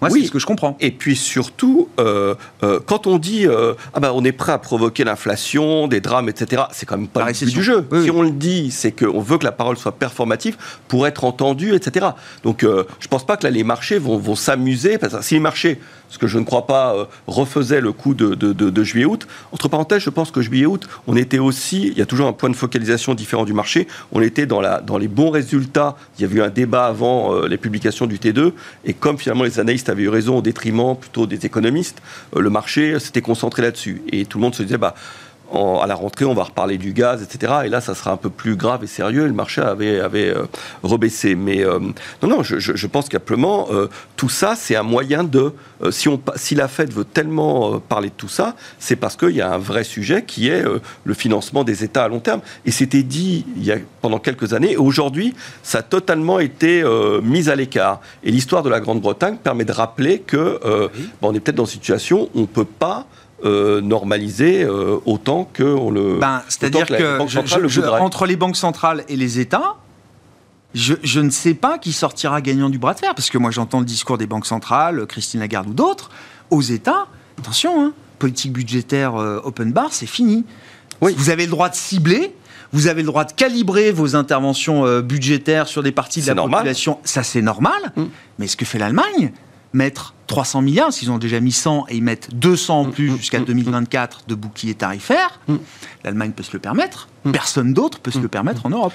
oui. c'est ce que je comprends. Et puis surtout, euh, euh, quand on dit euh, ah ben, on est prêt à provoquer l'inflation, des drames, etc., c'est quand même pas le but du jeu. si on le dit, c'est qu'on veut que la parole soit performative pour être entendue, etc. Donc je pense pas que là les marchés vont, vont s'amuser. Parce que si les marchés ce que je ne crois pas refaisait le coup de, juillet-août. Entre parenthèses, je pense que juillet-août, on était aussi, il y a toujours un point de focalisation différent du marché, on était dans, la, dans les bons résultats. Il y avait eu un débat avant les publications du T2, et comme finalement les analystes avaient eu raison au détriment plutôt des économistes, euh, le marché s'était concentré là-dessus. Et tout le monde se disait, bah, à la rentrée, on va reparler du gaz, etc. Et là, ça sera un peu plus grave et sérieux. Le marché avait, avait euh, rebaissé. Mais euh, non, non, je, je, pense qu'applement, euh, tout ça, c'est un moyen de. si, on, si la Fed veut tellement parler de tout ça, c'est parce qu'il y a un vrai sujet qui est le financement des États à long terme. Et c'était dit il y a, pendant quelques années. Et aujourd'hui, ça a totalement été mis à l'écart. Et l'histoire de la Grande-Bretagne permet de rappeler que on est peut-être dans une situation où on ne peut pas normaliser autant que on le. Ben, C'est-à-dire que, entre les banques centrales et les États, je, je, ne sais pas qui sortira gagnant du bras de fer, parce que moi j'entends le discours des banques centrales, Christine Lagarde ou d'autres, aux États, attention, hein, politique budgétaire open bar, c'est fini. Oui. Vous avez le droit de cibler, vous avez le droit de calibrer vos interventions euh, budgétaires sur des parties de la population. Ça, c'est normal. Mm. Mais ce que fait l'Allemagne, mettre 300 milliards, s'ils ont déjà mis 100 et ils mettent 200 en mm, plus mm, jusqu'à 2024 de bouclier tarifaire, l'Allemagne peut se le permettre. Personne d'autre peut se le permettre en Europe.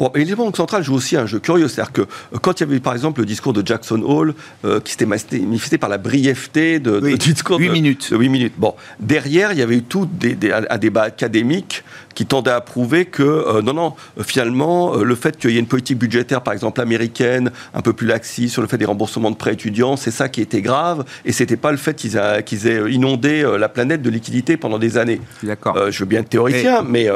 Bon, et les banques centrales jouent aussi un jeu curieux. C'est-à-dire que euh, quand il y avait par exemple le discours de Jackson Hole, euh, qui s'était manifesté par la brièveté de, oui, discours 8 minutes. De 8 minutes. Bon, derrière, il y avait eu tout des, un débat académique qui tendait à prouver que euh, non, non, finalement, le fait qu'il y ait une politique budgétaire, par exemple américaine, un peu plus laxiste sur le fait des remboursements de prêts étudiants, c'est ça qui était grave, et c'était pas le fait qu'ils aient inondé la planète de liquidités pendant des années. D'accord. je veux bien être théoricien, mais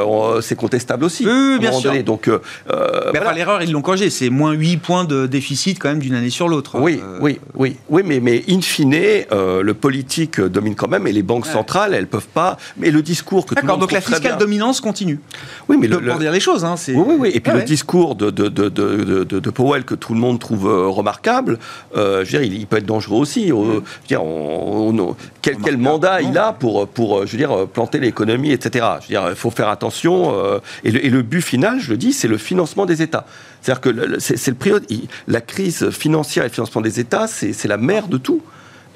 c'est contestable aussi. Oui, bien sûr. Donc, euh, mais l'erreur, ils l'ont corrigé. C'est moins 8 points de déficit quand même d'une année sur l'autre. Oui, euh, oui, oui, oui, mais, mais in fine, euh, le politique domine quand même et les banques centrales, elles peuvent pas. Mais le discours que D'accord, donc la fiscale dominance continue. Oui, mais le, pour dire les choses, hein, oui, oui, oui, Et puis le discours de de, de, de, de, Powell que tout le monde trouve remarquable, je veux dire, il, peut être dangereux aussi. Je veux dire, on, quel, quel, mandat il a pour, pour, je veux dire, planter l'économie, etc. Je veux dire, il faut faire attention. et, le, et le but final, je le dis, c'est le financement des États. C'est-à-dire que c'est le la crise financière et le financement des États, c'est la mère de tout.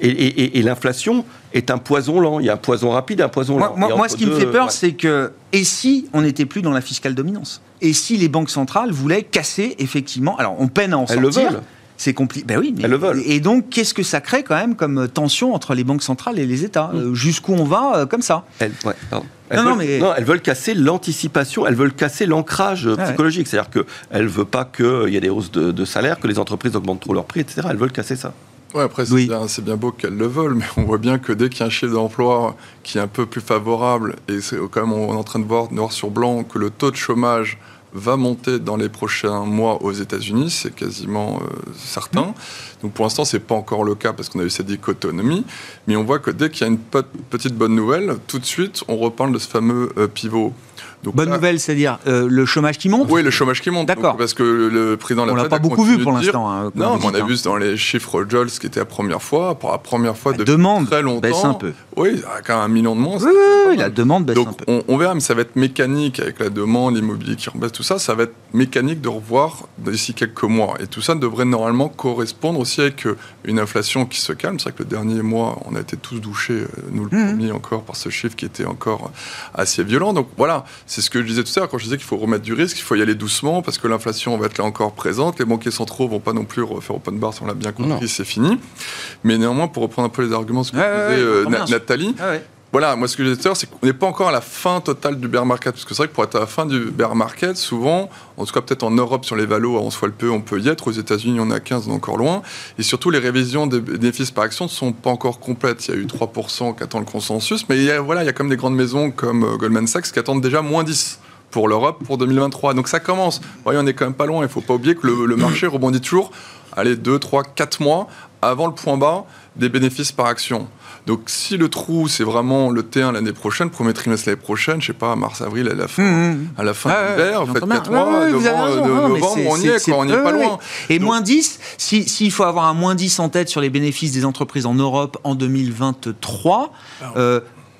Et, l'inflation est un poison lent. Il y a un poison rapide et un poison lent. Moi, ce qui me fait peur, c'est que, et si on n'était plus dans la fiscale dominance? Et si les banques centrales voulaient casser, effectivement, alors on peine à en Elles sortir. Le veulent. C'est compliqué. Ben oui, Elles le veulent. Et donc, qu'est-ce que ça crée quand même comme tension entre les banques centrales et les États? Mm. euh, Jusqu'où on va euh, comme ça? Elles, non, veulent, mais... non, elles veulent casser l'anticipation, elles veulent casser l'ancrage psychologique. C'est-à-dire qu'elles ne veulent pas qu'il y ait des hausses de, de salaire, que les entreprises augmentent trop leurs prix, etc. Elles veulent casser ça. Ouais, après, c'est bien, bien, beau qu'elles le veulent, mais on voit bien que dès qu'il y a un chiffre d'emploi qui est un peu plus favorable, et c'est quand même, on est en train de voir noir sur blanc que le taux de chômage va monter dans les prochains mois aux États-Unis, c'est quasiment euh, certain. Donc pour l'instant, c'est pas encore le cas parce qu'on a eu cette dichotomie, mais on voit que dès qu'il y a une petite bonne nouvelle, tout de suite, on reparle de ce fameux euh, pivot Bonne nouvelle, c'est-à-dire euh, le chômage qui monte? Oui, le chômage qui monte. D'accord. Parce que le président On l'a pas beaucoup vu pour l'instant. Hein, non, on a vu dans les chiffres Jols qui était la première fois, pour la première fois depuis demande très longtemps. baisse un peu. Oui, quand même un million de moins. Oui, oui, la demande baisse Donc, un peu. On, on, verra, mais ça va être mécanique avec la demande, l'immobilier qui rebaisse, tout ça. Ça va être mécanique de revoir d'ici quelques mois. Et tout ça devrait normalement correspondre aussi avec euh, une inflation qui se calme. C'est vrai que le dernier mois, on a été tous douchés, euh, nous le mmh. premier encore, par ce chiffre qui était encore assez violent. Donc voilà, c'est ce que je disais tout à l'heure quand je disais qu'il faut remettre du risque, il faut y aller doucement parce que l'inflation va être là encore présente. Les banquiers centraux vont pas non plus refaire open bar, si on l'a bien compris, c'est fini. Mais néanmoins, pour reprendre un peu les arguments ce que disait euh, Nathalie, voilà, moi ce que j'ai dit c'est qu'on n'est pas encore à la fin totale du bear market. Parce que c'est vrai que pour être à la fin du bear market, souvent, en tout cas peut-être en Europe sur les valos, on soit le peu, on peut y être. Aux États-Unis, on a 15, on est encore loin. Et surtout, les révisions des bénéfices par action ne sont pas encore complètes. Il y a eu 3% qui attendent le consensus. Mais il y a, voilà, il y a quand même des grandes maisons comme euh, Goldman Sachs qui attendent déjà moins 10 pour l'Europe pour 2023. Donc ça commence. Voyez, on est quand même pas loin. Il ne faut pas oublier que le, marché rebondit toujours, allez, 2, 3, 4 mois avant le point bas des bénéfices par action. Donc si le trou, c'est vraiment le T1 l'année prochaine, premier trimestre l'année prochaine, je sais pas, mars-avril, à la fin, mmh, mmh. à la fin de l'hiver, en fait 4 mois, novembre, on y est, on n'y est pas loin. Et moins 10, s'il faut avoir un moins 10 en tête sur les bénéfices des entreprises en Europe en 2023,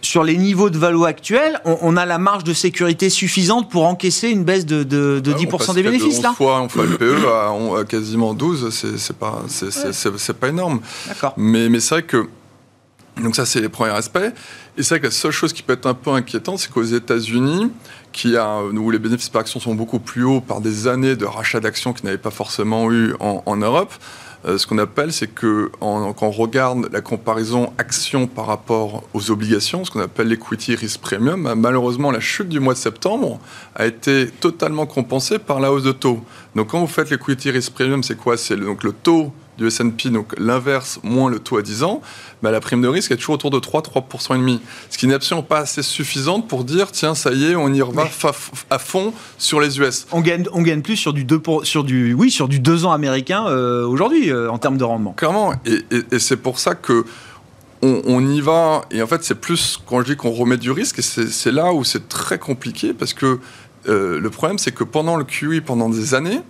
sur les niveaux de valo actuels, on, a la marge de sécurité suffisante pour encaisser une baisse de, 10% des bénéfices, là fois, On fait le PE à, quasiment 12, c'est pas, c'est pas énorme. Mais, mais c'est vrai que. Donc, ça, c'est les premiers aspects. Et c'est vrai que la seule chose qui peut être un peu inquiétante, c'est qu'aux États-Unis, où les bénéfices par action sont beaucoup plus hauts par des années de rachat d'actions qu'ils n'avaient pas forcément eu en, en Europe, euh, ce qu'on appelle, c'est que quand on regarde la comparaison action par rapport aux obligations, ce qu'on appelle l'equity risk premium, bah, malheureusement, la chute du mois de septembre a été totalement compensée par la hausse de taux. Donc, quand vous faites l'equity risk premium, c'est quoi? C'est donc le taux du S&P, donc l'inverse moins le taux à 10 ans, bah, la prime de risque est toujours autour de 3, 3% et demi. Ce qui n'est absolument pas assez suffisante pour dire, tiens, ça y est, on y va à fond sur les US. On gagne, on gagne plus sur du 2, sur du, oui, sur du 2 ans américain euh, aujourd'hui, euh, en termes de rendement. Clairement. Et, et c'est pour ça que on, y va, et en fait, c'est plus quand je dis qu'on remet du risque, et c'est là où c'est très compliqué, parce que euh, le problème, c'est que pendant le QE, pendant des années,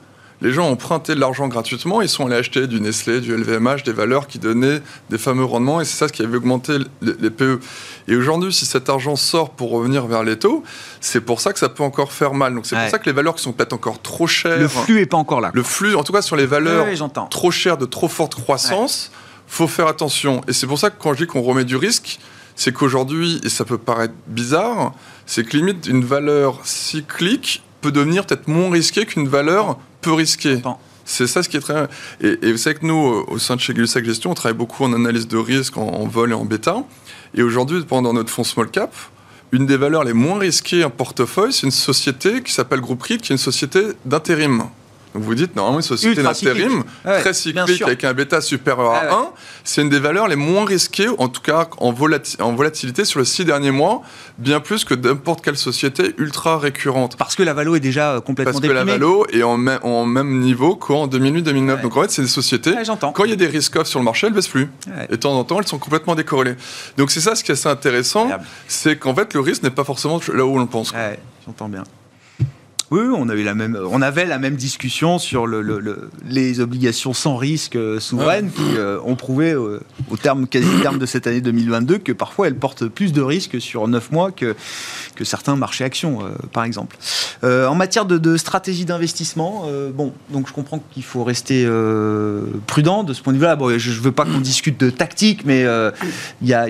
les gens ont emprunté de l'argent gratuitement, ils sont allés acheter du Nestlé, du LVMH, des valeurs qui donnaient des fameux rendements, et c'est ça ce qui avait augmenté les, PE. Et aujourd'hui, si cet argent sort pour revenir vers les taux, c'est pour ça que ça peut encore faire mal. Donc c'est pour ça que les valeurs qui sont peut-être encore trop chères... Le flux n'est pas encore là. Le flux, en tout cas sur les valeurs trop chères, de trop forte croissance, faut faire attention. Et c'est pour ça que quand je dis qu'on remet du risque, c'est qu'aujourd'hui, et ça peut paraître bizarre, c'est que limite une valeur cyclique peut devenir peut-être moins risquée qu'une valeur peu risquée. C'est ça ce qui est très. Et, et, vous savez que nous, au sein de chez Gulsac Gestion, on travaille beaucoup en analyse de risque, en, vol et en bêta. Et aujourd'hui, pendant notre fonds small cap, une des valeurs les moins risquées en portefeuille, c'est une société qui s'appelle Groupe RIT, qui est une société d'intérim. Donc vous dites, normalement, une société d'intérim, très cyclique, avec un bêta supérieur à 1, c'est une des valeurs les moins risquées, en tout cas en, volatilité sur les six derniers mois, bien plus que n'importe quelle société ultra récurrente. Parce que la valo est déjà euh, complètement Parce que la valo est en, en même niveau qu'en 2008-2009. Donc en fait, c'est des sociétés, quand il y a des risques off sur le marché, elles baissent plus. Et de temps en temps, elles sont complètement décorrélées. Donc c'est ça ce qui est assez intéressant, c'est qu'en fait, le risque n'est pas forcément là où on le pense. J'entends bien. Oui, on avait la même, on avait la même discussion sur le, les obligations sans risque euh, souveraines qui euh, ont prouvé euh, au terme quasi terme de cette année 2022 que parfois elles portent plus de risques sur 9 mois que que certains marchés actions, par exemple. en matière de, stratégie d'investissement, bon, donc je comprends qu'il faut rester prudent de ce point de vue-là. Bon, je ne veux pas qu'on discute de tactique, mais il y a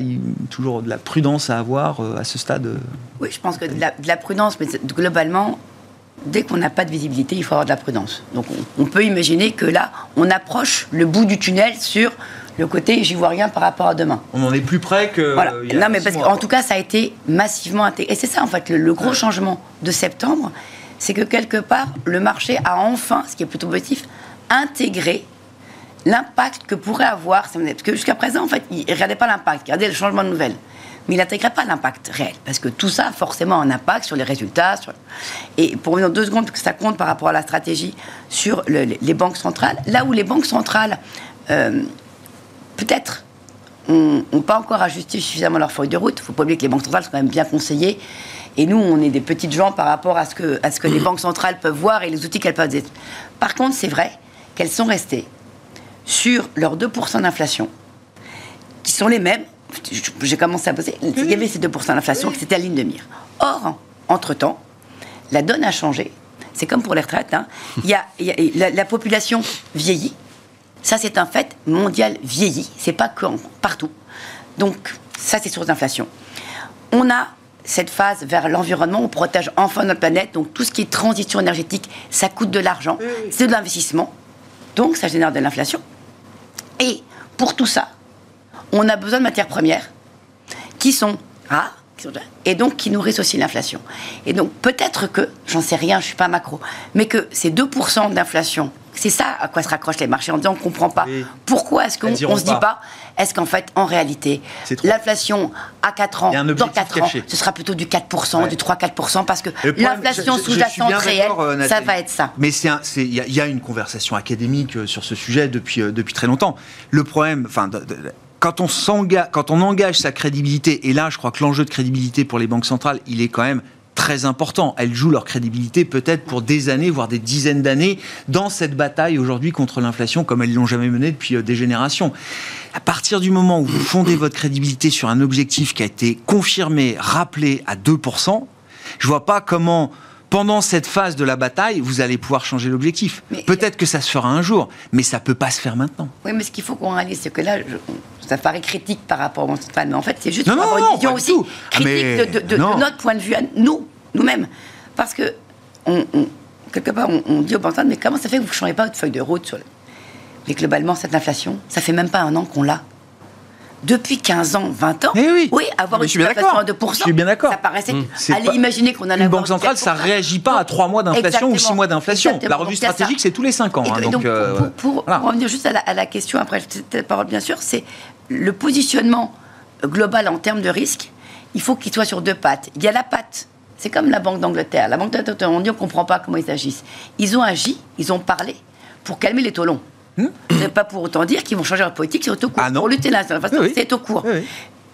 toujours de la prudence à avoir à ce stade. Oui, je pense que de la prudence, mais globalement, dès qu'on n'a pas de visibilité, il faut avoir de la prudence. Donc on, peut imaginer que là, on approche le bout du tunnel sur le côté j'y vois rien par rapport à demain. On en est plus près que. Voilà. non, mais parce qu'en tout cas, ça a été massivement intégré. Et c'est ça, en fait, le, gros changement de septembre, c'est que quelque part, le marché a enfin, ce qui est plutôt positif, intégré l'impact que pourrait avoir. Parce que jusqu'à présent, en fait, il ne regardait pas l'impact, il regardait le changement de nouvelles mais il n'intégrait pas l'impact réel, parce que tout ça a forcément un impact sur les résultats. Et pour revenir deux secondes, que ça compte par rapport à la stratégie sur les banques centrales, là où les banques centrales, euh, peut-être, n'ont pas encore ajusté suffisamment leur feuille de route. Il faut pas oublier que les banques centrales sont quand même bien conseillées. Et nous, on est des petites gens par rapport à ce que, les banques centrales peuvent voir et les outils qu'elles peuvent. Par contre, c'est vrai qu'elles sont restées sur leurs 2% d'inflation, qui sont les mêmes j'ai commencé à poser, il y avait ces 2% d'inflation, c'était la ligne de mire. Or, entre-temps, la donne a changé. C'est comme pour les retraites. Hein. Il y a, la, population vieillit. Ça, c'est un fait mondial vieillit. C'est pas que partout. Donc, ça, c'est source d'inflation. On a cette phase vers l'environnement, on protège enfin notre planète. Donc, tout ce qui est transition énergétique, ça coûte de l'argent. C'est de l'investissement. Donc, ça génère de l'inflation. Et pour tout ça, on a besoin de matières premières qui sont rares et donc qui nourrissent aussi l'inflation. Et donc peut-être que, j'en sais rien, je ne suis pas macro, mais que ces 2% d'inflation, c'est ça à quoi se raccrochent les marchés en disant on ne comprend pas. Pourquoi est-ce qu'on ne se dit pas, est-ce qu'en fait, en réalité, l'inflation à 4 ans, dans 4 ans, ce sera plutôt du 4%, du 3-4%, parce que l'inflation sous-jacente réelle, euh, ça va être ça. Mais il y, a une conversation académique euh, sur ce sujet depuis, euh, depuis très longtemps. Le problème, enfin, quand on, quand on engage sa crédibilité, et là je crois que l'enjeu de crédibilité pour les banques centrales, il est quand même très important. Elles jouent leur crédibilité peut-être pour des années, voire des dizaines d'années, dans cette bataille aujourd'hui contre l'inflation, comme elles l'ont jamais menée depuis euh, des générations. À partir du moment où vous fondez votre crédibilité sur un objectif qui a été confirmé, rappelé à 2%, je vois pas comment pendant cette phase de la bataille, vous allez pouvoir changer l'objectif. Peut-être que ça se fera un jour, mais ça peut pas se faire maintenant. Oui, mais ce qu'il faut qu'on réalise, c'est que là, ça paraît critique par rapport au monde central, mais en fait, c'est juste pour avoir une vision aussi critique de, notre point de vue à nous, nous-mêmes. Parce que, quelque part, on, dit aux banques mais comment ça fait que vous ne changez pas votre feuille de route sur Mais globalement, cette inflation, ça fait même pas un an qu'on l'a depuis 15 ans, 20 ans, eh oui. oui, avoir une inflation à 2%, je suis bien d'accord. ça paraissait... Mmh. Allez imaginer qu'on a Une banque centrale, ça ne réagit pas à 3 mois d'inflation ou 6 mois d'inflation. La revue stratégique, c'est tous les 5 ans. Hein, donc, euh, pour, revenir juste à la, question, après cette parole bien sûr, c'est le positionnement global en termes de risque, il faut qu'il soit sur deux pattes. Il y a la patte c'est comme la Banque d'Angleterre. La Banque d'Angleterre, on dit on ne comprend pas comment ils agissent. Ils ont agi, ils ont parlé pour calmer les taux longs. Ne veut pas pour autant dire qu'ils vont changer leur politique sur le taux court. Ah non. Pour lutter là, c'est au court.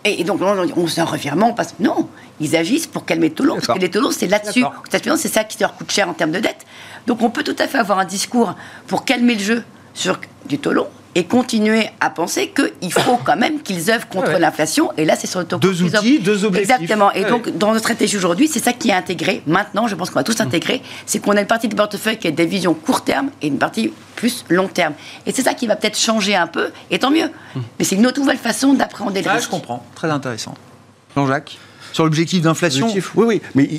Et donc, on, se revirement, on passe. Non, ils agissent pour calmer long, parce que les taux longs, c'est là-dessus. C'est ça qui leur coûte cher en termes de dette. Donc, on peut tout à fait avoir un discours pour calmer le jeu sur du taux long et continuer à penser qu'il faut quand même qu'ils œuvrent contre l'inflation. Et là, c'est sur le taux Deux outils, deux objectifs. Exactement. Et donc, dans notre stratégie aujourd'hui, c'est ça qui est intégré. Maintenant, je pense qu'on va tous intégrer, c'est qu'on a une partie du portefeuille qui a des visions court terme et une partie plus long terme. Et c'est ça qui va peut-être changer un peu, et tant mieux. Mais c'est une autre nouvelle façon d'appréhender le ah, risque. Je comprends. Très intéressant. Jean-Jacques? Sur l'objectif d'inflation Oui, oui, mais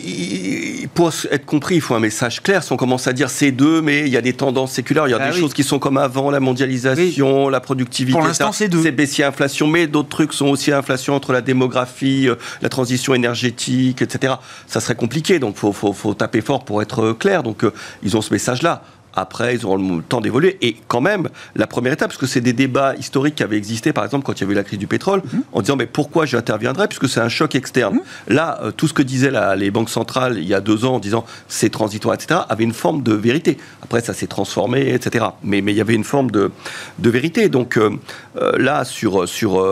pour être compris, il faut un message clair. Si on commence à dire c'est deux, mais il y a des tendances séculaires, il y a ah des choses qui sont comme avant, la mondialisation, la productivité. Pour l'instant, c'est deux. C'est baissier inflation, mais d'autres trucs sont aussi inflation entre la démographie, euh, la transition énergétique, etc. Ça serait compliqué, donc il faut, faut, taper fort pour être clair. Donc euh, ils ont ce message-là. Après, ils auront le temps d'évoluer. Et quand même, la première étape, parce que c'est des débats historiques qui avaient existé, par exemple, quand il y avait eu la crise du pétrole, mhm. en disant, mais pourquoi j'interviendrais, puisque c'est un choc externe. Mhm. Là, euh, tout ce que disaient les banques centrales il y a deux ans en disant, c'est transitoire, etc., avait une forme de vérité. Après, ça s'est transformé, etc. Mais, mais il y avait une forme de, de vérité. Donc euh, euh, là, sur, sur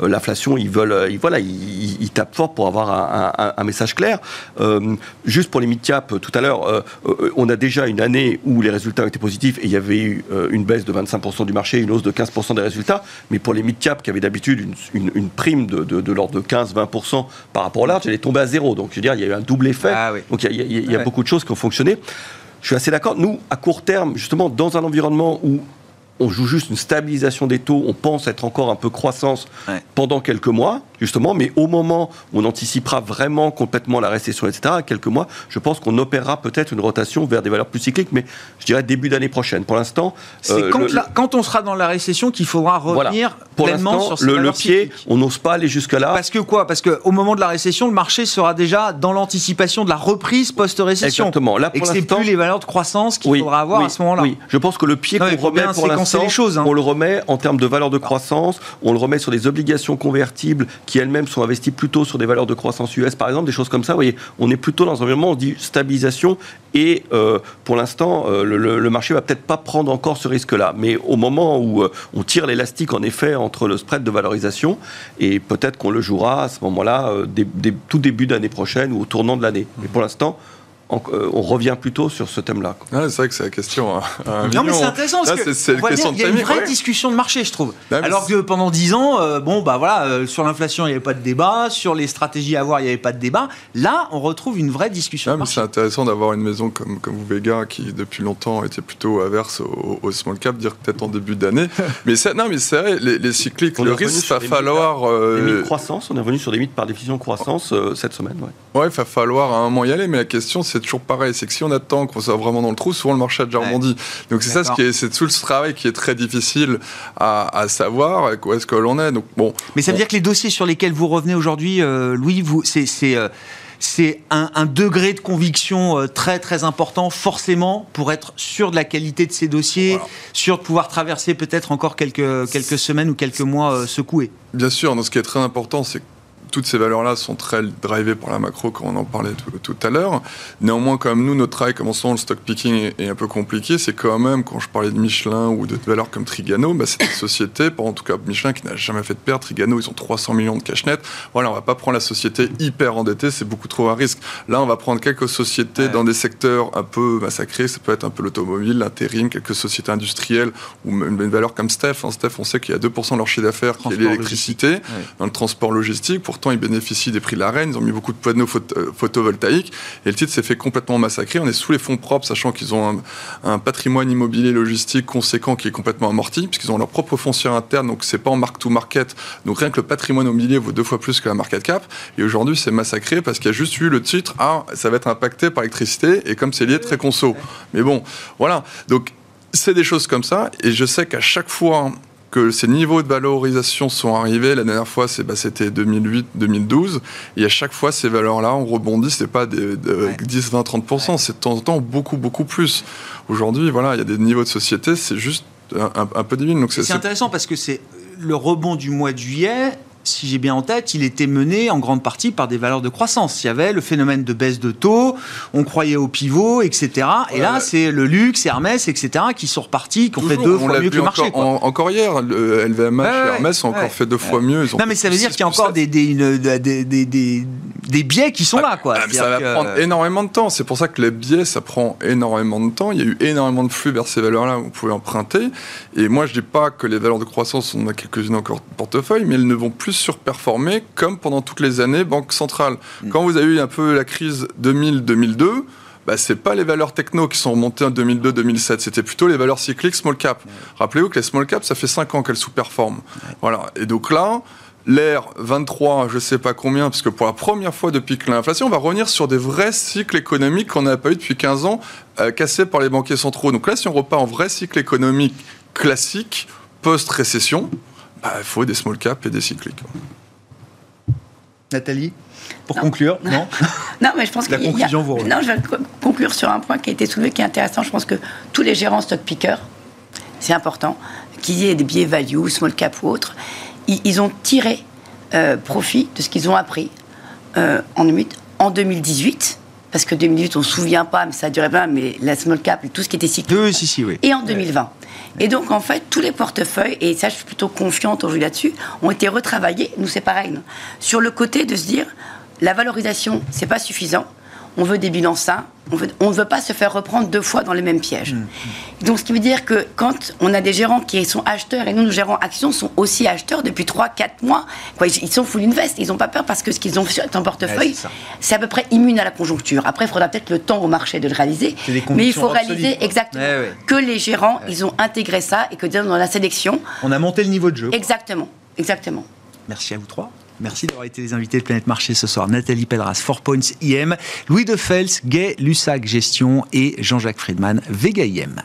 l'inflation, ils veulent, ils, voilà, ils, tapent fort pour avoir un, un message clair. juste pour les mid-cap, tout à l'heure, on a déjà une année où les résultats résultats étaient positifs et il y avait eu euh, une baisse de 25% du marché, une hausse de 15% des résultats. Mais pour les mid-cap qui avaient d'habitude une, prime de, l'ordre de 15-20% par rapport au large, elle est tombée à zéro. Donc je veux dire, il y a eu un double effet. Ah Donc il y a, beaucoup de choses qui ont fonctionné. Je suis assez d'accord. Nous, à court terme, justement, dans un environnement où on joue juste une stabilisation des taux, on pense être encore un peu croissance pendant quelques mois, justement, mais au moment où on anticipera vraiment complètement la récession, etc., quelques mois, je pense qu'on opérera peut-être une rotation vers des valeurs plus cycliques, mais je dirais début d'année prochaine. Pour l'instant... C'est euh, quand, on sera dans la récession qu'il faudra revenir Pour pleinement sur ces le, le pied, on n'ose pas aller jusque-là. Parce que quoi? Parce qu'au moment de la récession, le marché sera déjà dans l'anticipation de la reprise post-récession. Exactement. Là, pour Et que c'est plus les valeurs de croissance qu'il faudra avoir à ce moment-là. Oui, je pense que le pied qu'on remet pour l'instant, hein. on le remet en termes de valeurs de croissance, on le remet sur des obligations convertibles qui elles-mêmes sont investies plutôt sur des valeurs de croissance US, par exemple, des choses comme ça. Vous voyez, on est plutôt dans un environnement, on dit stabilisation, et euh, pour l'instant, euh, le, le, marché va peut-être pas prendre encore ce risque-là. Mais au moment où euh, on tire l'élastique, en effet, entre le spread de valorisation, et peut-être qu'on le jouera à ce moment-là, tout début d'année prochaine ou au tournant de l'année. Mais pour l'instant, euh, on, revient plutôt sur ce thème-là. c'est vrai que c'est la question. Hein. non, mais c'est intéressant parce que il y a une vraie discussion de marché, je trouve. Alors que pendant 10 ans, euh, bon, bah voilà, euh, sur l'inflation, il n'y avait pas de débat, sur les stratégies à avoir, il n'y avait pas de débat. Là, on retrouve une vraie discussion. de marché. C'est intéressant d'avoir une maison comme, comme vous, Vega, qui depuis longtemps était plutôt averse au, small cap, dire peut-être en début d'année. mais non, mais c'est vrai, les, cycliques, le risque, va falloir. Les croissance, on est revenu sur des mythes par définition croissance cette semaine. Ouais, il va falloir à un moment y aller, mais la question, c'est toujours pareil. C'est que si on attend qu'on soit vraiment dans le trou, souvent le marché a déjà rebondi. Donc c'est ça, ce qui est, c'est tout ce travail qui est très difficile à, savoir où est-ce que l'on est. Donc bon. Mais ça veut dire que les dossiers sur lesquels vous revenez aujourd'hui, euh, Louis, vous, c'est, c'est euh, un, degré de conviction euh, très très important, forcément, pour être sûr de la qualité de ces dossiers, sûr de pouvoir traverser peut-être encore quelques, quelques semaines ou quelques mois secoués. Bien sûr, ce qui est très important, c'est toutes ces valeurs-là sont très drivées par la macro, comme on en parlait tout, à l'heure. Néanmoins, comme nous, notre travail, comme on le stock picking est, un peu compliqué. C'est quand même, quand je parlais de Michelin ou de valeurs comme Trigano, bah, c'est une société, en tout cas Michelin, qui n'a jamais fait de perte. Trigano, ils ont 300 millions de cash net. Voilà, on va pas prendre la société hyper endettée, c'est beaucoup trop un risque. Là, on va prendre quelques sociétés dans des secteurs un peu massacrés. Ça peut être un peu l'automobile, l'intérim, quelques sociétés industrielles ou même une valeur comme Steph. Hein. Steph, on sait qu'il y a 2% de leur chiffre d'affaires qui est l'électricité dans le transport logistique. Ils bénéficient des prix de la reine, ils ont mis beaucoup de panneaux euh, photovoltaïques, et le titre s'est fait complètement massacrer. On est sous les fonds propres, sachant qu'ils ont un, patrimoine immobilier logistique conséquent qui est complètement amorti, puisqu'ils ont leur propre foncier interne, donc c'est pas en mark-to-market. Donc rien que le patrimoine immobilier vaut deux fois plus que la market cap. Et aujourd'hui, c'est massacré parce qu'il y a juste eu le titre, ah, ça va être impacté par l'électricité, et comme c'est lié très conso. Mais bon, voilà. Donc, c'est des choses comme ça, et je sais qu'à chaque fois que ces niveaux de valorisation sont arrivés. La dernière fois, bah, c'était 2008-2012. Et à chaque fois, ces valeurs-là, on rebondit. Ce n'est pas des, 10, 20, 30%. C'est de temps en temps beaucoup, beaucoup plus. Aujourd'hui, voilà, il y a des niveaux de société, c'est juste un, peu divin. C'est intéressant parce que c'est le rebond du mois de juillet si j'ai bien en tête, il était mené en grande partie par des valeurs de croissance. Il y avait le phénomène de baisse de taux, on croyait au pivot, etc. Et là, c'est le luxe, Hermès, etc. qui sont repartis, qui ont fait deux fois mieux que le marché. Encore, hier, le LVMH et Hermès ont encore fait deux fois mieux. non, mais ça veut dire qu'il y a encore des, des, des, des, biais qui sont là. Quoi. Ah, ça va prendre énormément de temps. C'est pour ça que les biais, ça prend énormément de temps. Il y a eu énormément de flux vers ces valeurs-là où vous pouvez emprunter. Et moi, je dis pas que les valeurs de croissance, on a quelques-unes encore portefeuille, mais elles ne vont plus surperformer comme pendant toutes les années Banque centrale. Mm. Quand vous avez eu un peu la crise 2000-2002, bah, c'est pas les valeurs techno qui sont remontées en 2002-2007, c'était plutôt les valeurs cycliques small cap. Rappelez-vous que les small cap, ça fait 5 ans qu'elles sous-performent. Voilà. Et donc là, l'ère 23, je sais pas combien, parce que pour la première fois depuis que l'inflation, on va revenir sur des vrais cycles économiques qu'on n'a pas eu depuis 15 ans, euh, cassés par les banquiers centraux. Donc là, si on repart en vrai cycle économique classique, post-récession, bah, il faut des small cap et des cycliques. Nathalie pour conclure, non Non, mais je pense que. La conclusion, vous Non, je vais conclure sur un point qui a été soulevé qui est intéressant. Je pense que tous les gérants stock pickers, c'est important, qu'il y ait des billets value, small cap ou autres, ils, ont tiré euh, profit de ce qu'ils ont appris euh, en, en 2018 parce que 2018, on ne se souvient pas, mais ça a duré pas, mais la small cap, tout ce qui était cyclique. Oui, si, si, oui. Et en 2020. Et donc, en fait, tous les portefeuilles, et ça, je suis plutôt confiante aujourd'hui là-dessus, ont été retravaillés. Nous, c'est pareil. Sur le côté de se dire, la valorisation, c'est pas suffisant on veut des bilans sains, on, ne veut pas se faire reprendre deux fois dans les mêmes pièges. Mmh. Donc, ce qui veut dire que quand on a des gérants qui sont acheteurs, et nous, nous gérons actions, sont aussi acheteurs depuis 3-4 mois, quoi, ils sont full invest, ils n'ont pas peur parce que ce qu'ils ont fait en portefeuille, c'est à peu près immune à la conjoncture. Après, il faudra peut-être le temps au marché de le réaliser, mais il faut réaliser exactement que les gérants, ils ont intégré ça et que dans la sélection... On a monté le niveau de jeu. Exactement, exactement. Merci à vous trois. Merci d'avoir été les invités de Planète Marché ce soir. Nathalie Pedras, 4 Points IM, Louis de Fels, Gay Lussac Gestion et Jean-Jacques Friedman, Vega IM.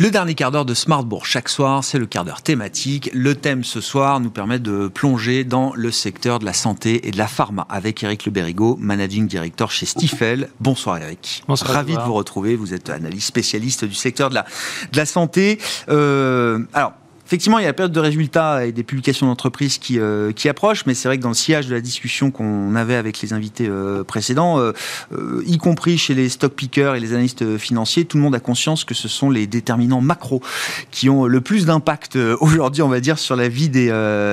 Le dernier quart d'heure de Smartbourg chaque soir, c'est le quart d'heure thématique. Le thème ce soir nous permet de plonger dans le secteur de la santé et de la pharma avec Eric Le Berrigo, managing director chez Stifel. Bonsoir Eric. Bonsoir. Ravi de vous retrouver. Vous êtes analyste spécialiste du secteur de la, de la santé. Euh, alors, Effectivement, il y a la période de résultats et des publications d'entreprises qui, euh, qui approchent, mais c'est vrai que dans le sillage de la discussion qu'on avait avec les invités euh, précédents, euh, y compris chez les stock pickers et les analystes financiers, tout le monde a conscience que ce sont les déterminants macro qui ont le plus d'impact aujourd'hui, on va dire, sur la vie des,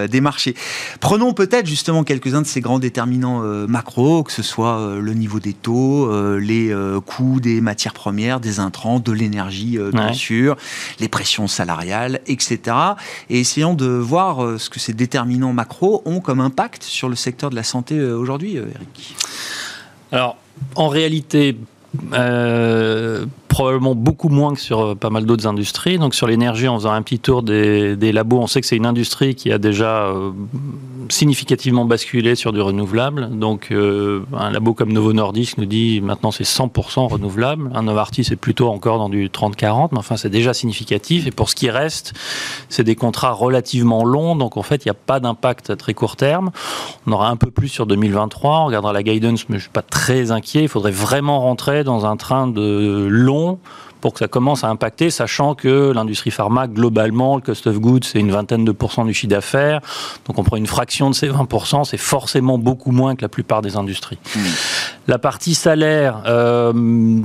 des marchés. Prenons peut-être justement quelques-uns de ces grands déterminants macro, que ce soit le niveau des taux, les coûts des matières premières, des intrants, de l'énergie, bien sûr, les pressions salariales, etc et essayons de voir euh, ce que ces déterminants macro ont comme impact sur le secteur de la santé euh, aujourd'hui, euh, Eric. Alors, en réalité, probablement beaucoup moins que sur euh, pas mal d'autres industries. Donc sur l'énergie, en faisant un petit tour des, labos, on sait que c'est une industrie qui a déjà euh, significativement basculé sur du renouvelable. Donc euh, un labo comme Novo Nordisk nous dit maintenant c'est 100% renouvelable. Un Novartis c'est plutôt encore dans du 30-40, mais enfin c'est déjà significatif. Et pour ce qui reste, c'est des contrats relativement longs, donc en fait il n'y a pas d'impact à très court terme. On aura un peu plus sur 2023, on regardera la guidance, mais je ne suis pas très inquiet. Il faudrait vraiment rentrer dans un train de long pour que ça commence à impacter, sachant que l'industrie pharma, globalement, le cost of goods, c'est une vingtaine de pourcents du chiffre d'affaires. Donc on prend une fraction de ces 20%, c'est forcément beaucoup moins que la plupart des industries. Mmh. La partie salaire, euh,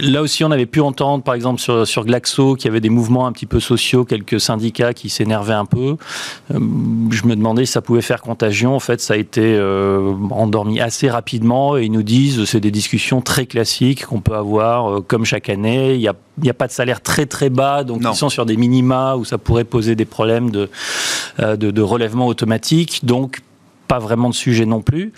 là aussi on avait pu entendre, par exemple, sur, sur Glaxo, qu'il y avait des mouvements un petit peu sociaux, quelques syndicats qui s'énervaient un peu. Euh, je me demandais si ça pouvait faire contagion. En fait, ça a été euh, endormi assez rapidement et ils nous disent c'est des discussions très classiques qu'on peut avoir comme chaque année. Il a n'y a pas de salaire très très bas, donc ils sont sur des minima où ça pourrait poser des problèmes de, de, relèvement automatique. Donc pas vraiment de sujet non plus.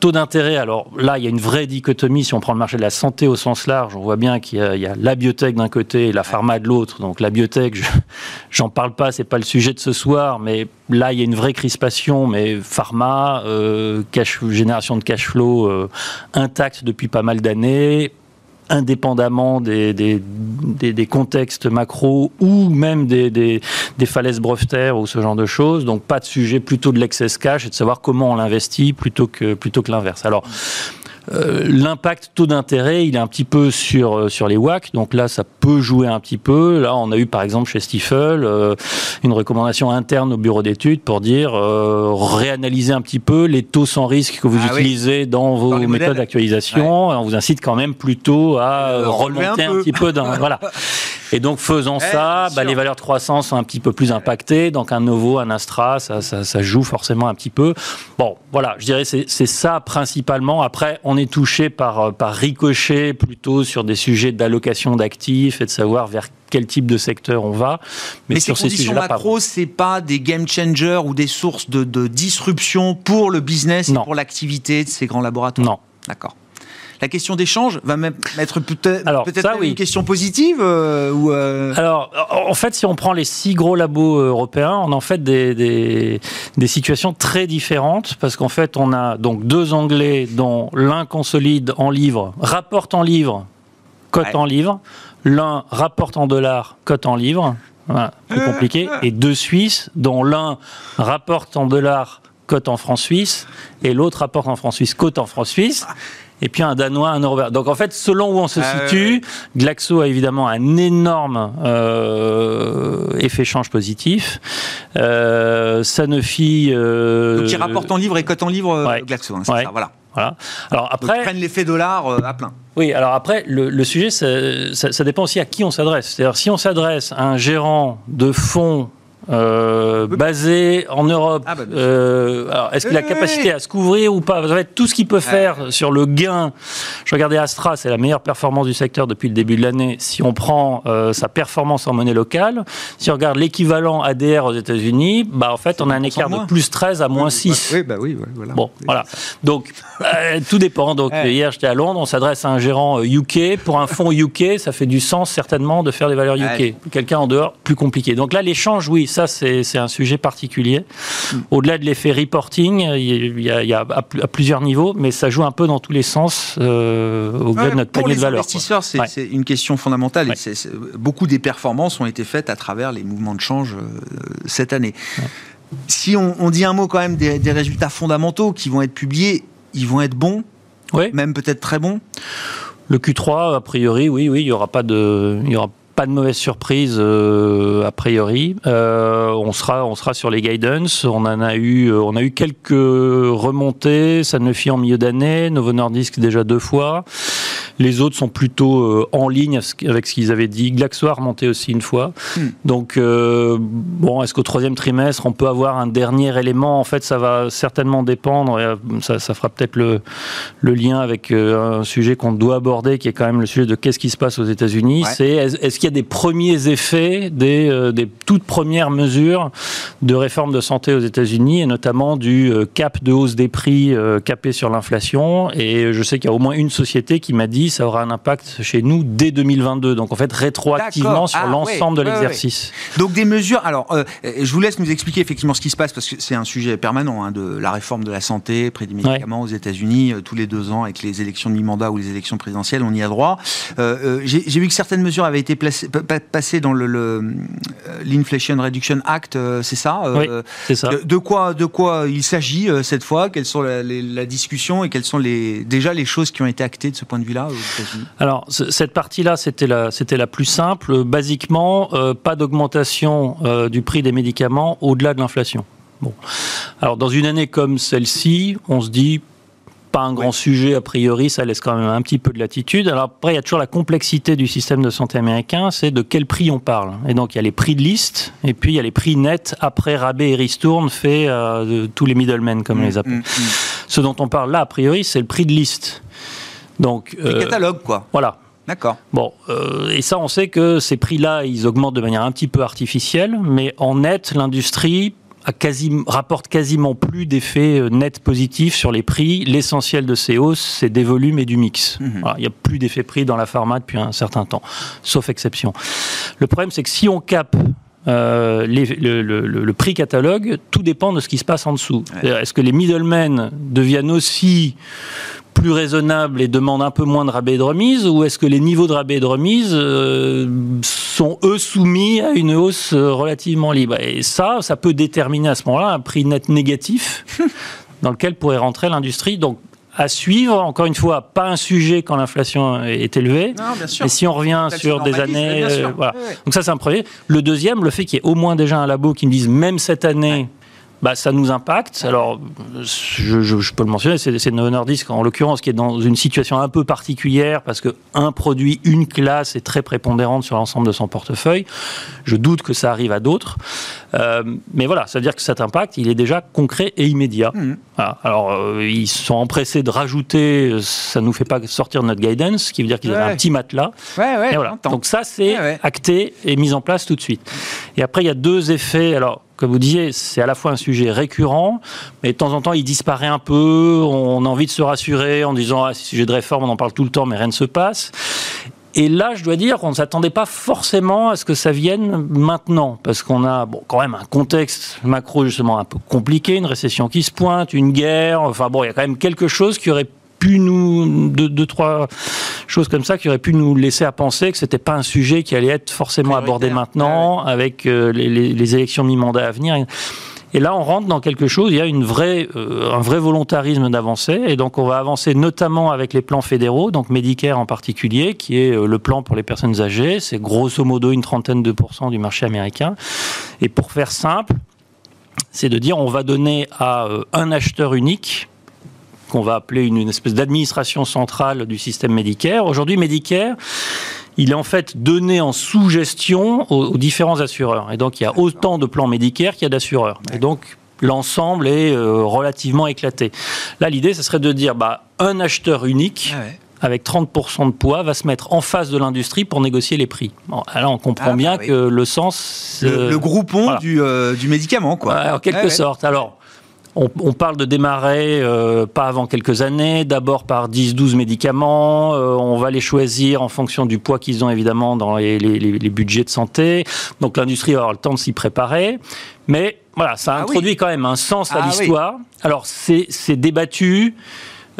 Taux d'intérêt, alors là, il y a une vraie dichotomie. Si on prend le marché de la santé au sens large, on voit bien qu'il y, a la biotech d'un côté et la pharma de l'autre. Donc la biotech, j'en parle pas, c'est pas le sujet de ce soir, mais là, il y a une vraie crispation. Mais pharma, euh, génération de cash flow euh, intacte depuis pas mal d'années indépendamment des, des, contextes macro ou même des, falaises brevetères ou ce genre de choses. Donc pas de sujet, plutôt de l'excess cash et de savoir comment on l'investit plutôt que, plutôt que l'inverse. Alors, euh, l'impact taux d'intérêt, il est un petit peu sur, euh, sur les WAC, donc là, ça peut jouer un petit peu. Là, on a eu par exemple chez Stifel euh, une recommandation interne au bureau d'études pour dire réanalyser un petit peu les taux sans risque que vous ah utilisez dans vos méthodes d'actualisation. On vous incite quand même plutôt à remonter un, petit peu dans. voilà. Et donc, faisant ça, bah, les valeurs de croissance sont un petit peu plus impactées. Donc, un Novo, un Astra, ça, ça, ça joue forcément un petit peu. Bon, voilà, je dirais c'est ça principalement. Après, on est touché par, par ricochet plutôt sur des sujets d'allocation d'actifs et de savoir vers quel type de secteur on va. Mais, sur ces, conditions macro, c'est pas des game changers ou des sources de, de disruption pour le business et pour l'activité de ces grands laboratoires? Non. D'accord la question d'échange va même être peut-être peut une question positive euh, ou euh, Alors, en fait, si on prend les six gros labos euh, européens, on a en fait des, des, situations très différentes parce qu'en fait, on a donc deux Anglais dont l'un consolide en livres, rapporte en livres, cote en livres, l'un rapporte en dollars, cote en livres. Voilà, plus compliqué. Et deux Suisses, dont l'un rapporte en dollars, cote en francs suisses, et l'autre rapporte en francs suisses, cote en francs suisses et puis un Danois, un Européen. Donc en fait, selon où on se ah, situe, Glaxo a évidemment un énorme euh, effet change positif. Euh, Sanofi. Euh, Donc il rapporte en livre et cote en livre euh, Glaxo, hein, c'est ça, voilà. Voilà. Alors après, Donc, prennent l'effet dollar à plein. Oui, alors après, le, le sujet, ça, ça, ça, dépend aussi à qui on s'adresse. C'est-à-dire, si on s'adresse à un gérant de fonds euh, basé en Europe. Ah, bah, euh, est-ce qu'il a la capacité à se couvrir ou pas? Tout ce qu'il peut faire sur le gain. Je regardais Astra, c'est la meilleure performance du secteur depuis le début de l'année. Si on prend euh, sa performance en monnaie locale, si on regarde l'équivalent ADR aux États-Unis, bah en fait, on a un écart de plus 13 à moins 6. Oui, bah oui, voilà. Bon, voilà. Donc, tout dépend. Donc, hier, j'étais à Londres, on s'adresse à un gérant UK. Pour un fonds UK, ça fait du sens certainement de faire des valeurs UK. Quelqu'un en dehors, plus compliqué. Donc là, l'échange, oui, ça, c'est un sujet particulier. Au-delà de l'effet reporting, il y, a, à, plusieurs niveaux, mais ça joue un peu dans tous les sens euh, au-delà de notre panier de valeur. Pour les investisseurs, c'est une question fondamentale. beaucoup des performances ont été faites à travers les mouvements de change euh, cette année. Si on, dit un mot quand même des, résultats fondamentaux qui vont être publiés, ils vont être bons, même peut-être très bons? Le Q3, a priori, oui, oui, il y aura pas de, il y aura pas de mauvaise surprise euh, a priori. Euh, on sera on sera sur les guidance. On en a eu euh, on a eu quelques remontées. Ça ne fit en milieu d'année. Novo Nordisk déjà deux fois. Les autres sont plutôt euh, en ligne avec ce qu'ils avaient dit. Glaxo a remonté aussi une fois. Hmm. Donc, euh, bon, est-ce qu'au troisième trimestre, on peut avoir un dernier élément? En fait, ça va certainement dépendre, et euh, ça, ça fera peut-être le, le, lien avec un sujet qu'on doit aborder, qui est quand même le sujet de qu'est-ce qui se passe aux États-Unis. C'est est-ce qu'il y a des premiers effets des, des, toutes premières mesures de réforme de santé aux États-Unis, et notamment du cap de hausse des prix capé sur l'inflation? Et je sais qu'il y a au moins une société qui m'a dit ça aura un impact chez nous dès 2022. Donc en fait, rétroactivement sur ah, l'ensemble de l'exercice. Donc des mesures. Alors, euh, je vous laisse nous expliquer effectivement ce qui se passe parce que c'est un sujet permanent hein, de la réforme de la santé, près des médicaments aux États-Unis euh, tous les deux ans avec les élections de mi-mandat ou les élections présidentielles, on y a droit. Euh, j'ai vu que certaines mesures avaient été placées, passées dans le l'Inflation Reduction Act, c'est ça Oui, c'est ça. De, quoi, de quoi il s'agit cette fois? Quelles sont la, la, discussion et quelles sont les, déjà les choses qui ont été actées de ce point de vue-là alors, cette partie-là, c'était la, c'était la plus simple. Basiquement, euh, pas d'augmentation euh, du prix des médicaments au-delà de l'inflation. Bon. Alors, dans une année comme celle-ci, on se dit pas un grand sujet a priori, ça laisse quand même un petit peu de latitude. Alors après, il y a toujours la complexité du système de santé américain, c'est de quel prix on parle. Et donc il y a les prix de liste, et puis il y a les prix nets après rabais et ristourne fait euh, de tous les middlemen, comme on les mmh, appelle. Mmh, mmh. Ce dont on parle là, a priori, c'est le prix de liste. Donc, euh, catalogue, quoi. Voilà. D'accord. Bon, euh, et ça, on sait que ces prix-là, ils augmentent de manière un petit peu artificielle, mais en net, l'industrie a quasi, rapporte quasiment plus d'effets euh, net positifs sur les prix. L'essentiel de ces hausses, c'est des volumes et du mix. Mhm. il n'y a plus d'effet prix dans la pharma depuis un certain temps, sauf exception. Le problème, c'est que si on capte euh, le, le, prix catalogue, tout dépend de ce qui se passe en dessous. Est-ce que les middlemen deviennent aussi plus raisonnable et demande un peu moins de rabais et de remise ou est-ce que les niveaux de rabais et de remise euh, sont eux soumis à une hausse euh, relativement libre? Et ça, ça peut déterminer à ce moment-là un prix net négatif dans lequel pourrait rentrer l'industrie. Donc à suivre. Encore une fois, pas un sujet quand l'inflation est élevée. Non, bien sûr. Mais si on revient sur des années, euh, voilà. Donc ça, c'est un premier. Le deuxième, le fait qu'il y ait au moins déjà un labo qui me dise même cette année. Bah, ça nous impacte. Alors, je, je- je peux le mentionner, c'est Novo Nordisk en l'occurrence qui est dans une situation un peu particulière parce que un produit, une classe est très prépondérante sur l'ensemble de son portefeuille. Je doute que ça arrive à d'autres. Euh, mais voilà, ça veut dire que cet impact, il est déjà concret et immédiat. Mhm. Voilà. Alors, euh, ils sont empressés de rajouter, ça ne nous fait pas sortir de notre guidance, ce qui veut dire qu'ils Ouais. avaient un petit matelas. Ouais, ouais, Et voilà. Donc ça, c'est acté et mis en place tout de suite. Et après, il y a deux effets. Alors, comme vous disiez, c'est à la fois un sujet récurrent, mais de temps en temps, il disparaît un peu. On a envie de se rassurer en disant, ah, c'est sujet de réforme, on en parle tout le temps, mais rien ne se passe. Et là, je dois dire qu'on ne s'attendait pas forcément à ce que ça vienne maintenant, parce qu'on a bon, quand même un contexte macro justement un peu compliqué, une récession qui se pointe, une guerre, enfin bon, il y a quand même quelque chose qui aurait pu nous, deux, deux, trois choses comme ça, qui auraient pu nous laisser à penser que c'était pas un sujet qui allait être forcément abordé maintenant, avec euh, les, les- les élections mi-mandat à venir. Et là, on rentre dans quelque chose, il y a une vraie, euh, un vrai volontarisme d'avancer. Et donc, on va avancer notamment avec les plans fédéraux, donc Medicare en particulier, qui est euh, le plan pour les personnes âgées. C'est grosso modo une trentaine de pourcents du marché américain. Et pour faire simple, c'est de dire on va donner à un acheteur unique qu'on va appeler une, une espèce d'administration centrale du système Medicare. Aujourd'hui, Medicare, il est en fait donné en sous-gestion aux, aux différents assureurs. Et donc, il y a autant de plans Medicare qu'il y a d'assureurs. Et donc, l'ensemble est euh, relativement éclaté. Là, l'idée, ce serait de dire, bah, un acheteur unique, Ah ouais. avec 30% de poids, va se mettre en face de l'industrie pour négocier les prix. Bon, alors, on comprend Ah, bah bien oui. que le sens... Le, euh, le groupon voilà. du, euh, du médicament, quoi. Ouais, en quelque Ouais, ouais. sorte. Alors, on, on parle de démarrer euh, pas avant quelques années, d'abord par 10-12 médicaments. euh, on va les choisir en fonction du poids qu'ils ont évidemment dans les, les- les- budgets de santé. Donc l'industrie avoir le temps de s'y préparer. Mais voilà, ça Ah introduit oui. quand même un sens à Ah l'histoire. Alors c'est c'est débattu.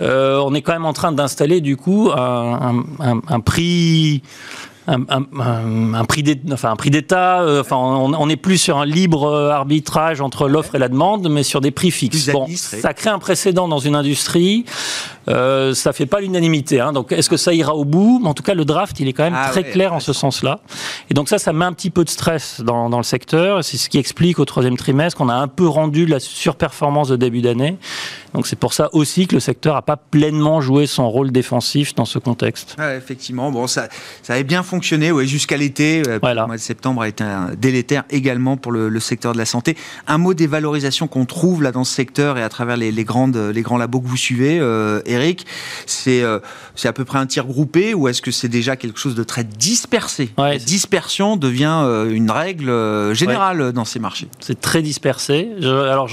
Euh, on est quand même en train d'installer du coup un, un- un- un prix. Un, un- un- prix d'é- enfin, un prix d'État, euh, enfin, on n'est plus sur un libre arbitrage entre l'offre et la demande, mais sur des prix fixes. Bon, ça crée un précédent dans une industrie. Euh, ça fait pas l'unanimité. hein. Donc, est-ce que ça ira au bout? En tout cas, le draft, il est quand même Ah très ouais, clair en ce sens-là. Et donc ça, ça met un petit peu de stress dans, dans le secteur. C'est ce qui explique au troisième trimestre qu'on a un peu rendu la surperformance de début d'année. Donc c'est pour ça aussi que le secteur n'a pas pleinement joué son rôle défensif dans ce contexte. Ouais, effectivement, bon, ça, ça avait bien fonctionné ouais, jusqu'à l'été. Euh, Voilà. Le mois de septembre a été un délétère également pour le, le secteur de la santé. Un mot des valorisations qu'on trouve là dans ce secteur et à travers les, les grandes, les grands labos que vous suivez, euh, Eric, c'est euh, c'est à peu près un tir groupé ou est-ce que c'est déjà quelque chose de très dispersé? Ouais, La dispersion devient euh, une règle euh, générale dans ces marchés. C'est très dispersé. Je- alors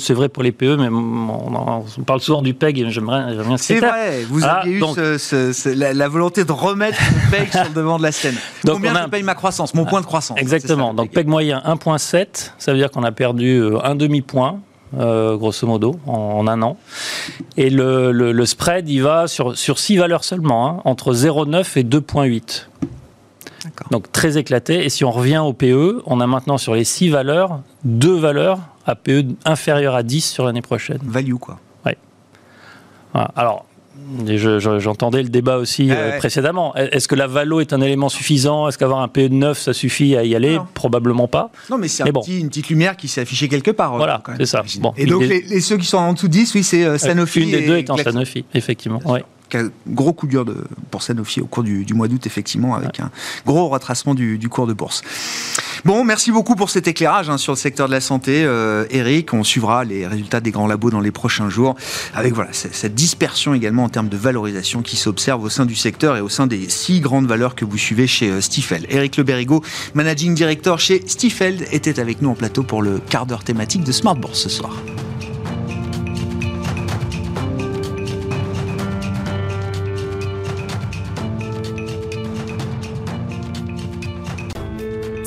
c'est vrai pour les PE, mais on, on parle souvent du PEG et j'aimerais bien C'est vrai, vous Ah, aviez eu donc- ce- ce- ce- la, la volonté de remettre le PEG sur le devant de la scène. Donc, Combien a je paye ma croissance, mon point de croissance Exactement. ça, Donc PEG moyen 1.7, ça veut dire qu'on a perdu un demi-point. Euh, grosso modo, en, en un an. Et le, le- le spread, il va sur, sur six valeurs seulement, hein, entre 0,9 et 2,8. D'accord. Donc très éclaté. Et si on revient au PE, on a maintenant sur les six valeurs, deux valeurs à PE inférieures à 10 sur l'année prochaine. Value, quoi. Voilà. Alors, et je- je- j'entendais le débat aussi Ah euh, précédemment. Est-ce que la valo est un élément suffisant? Est-ce qu'avoir un PE de 9, ça suffit à y aller? Non. Probablement pas. Non, mais c'est un bon. petit- une petite lumière qui s'est affichée quelque part. euh, Voilà, c'est ça. Bon, et donc, les, les- ceux qui sont en dessous de 10, oui, c'est euh, Sanofi. Une des et deux étant. Sanofi, effectivement. Bien ouais. Gros coup dur de, pour Sanofi au cours du, du mois d'août, effectivement, avec un gros retracement du, du cours de bourse. Bon, merci beaucoup pour cet éclairage hein, sur le secteur de la santé, euh, Eric. On suivra les résultats des grands labos dans les prochains jours, avec voilà cette dispersion également en termes de valorisation qui s'observe au sein du secteur et au sein des six grandes valeurs que vous suivez chez euh, Stifel. Eric Le Berrigo, managing director chez Stifel, était avec nous en plateau pour le quart d'heure thématique de Smart Bourse ce soir.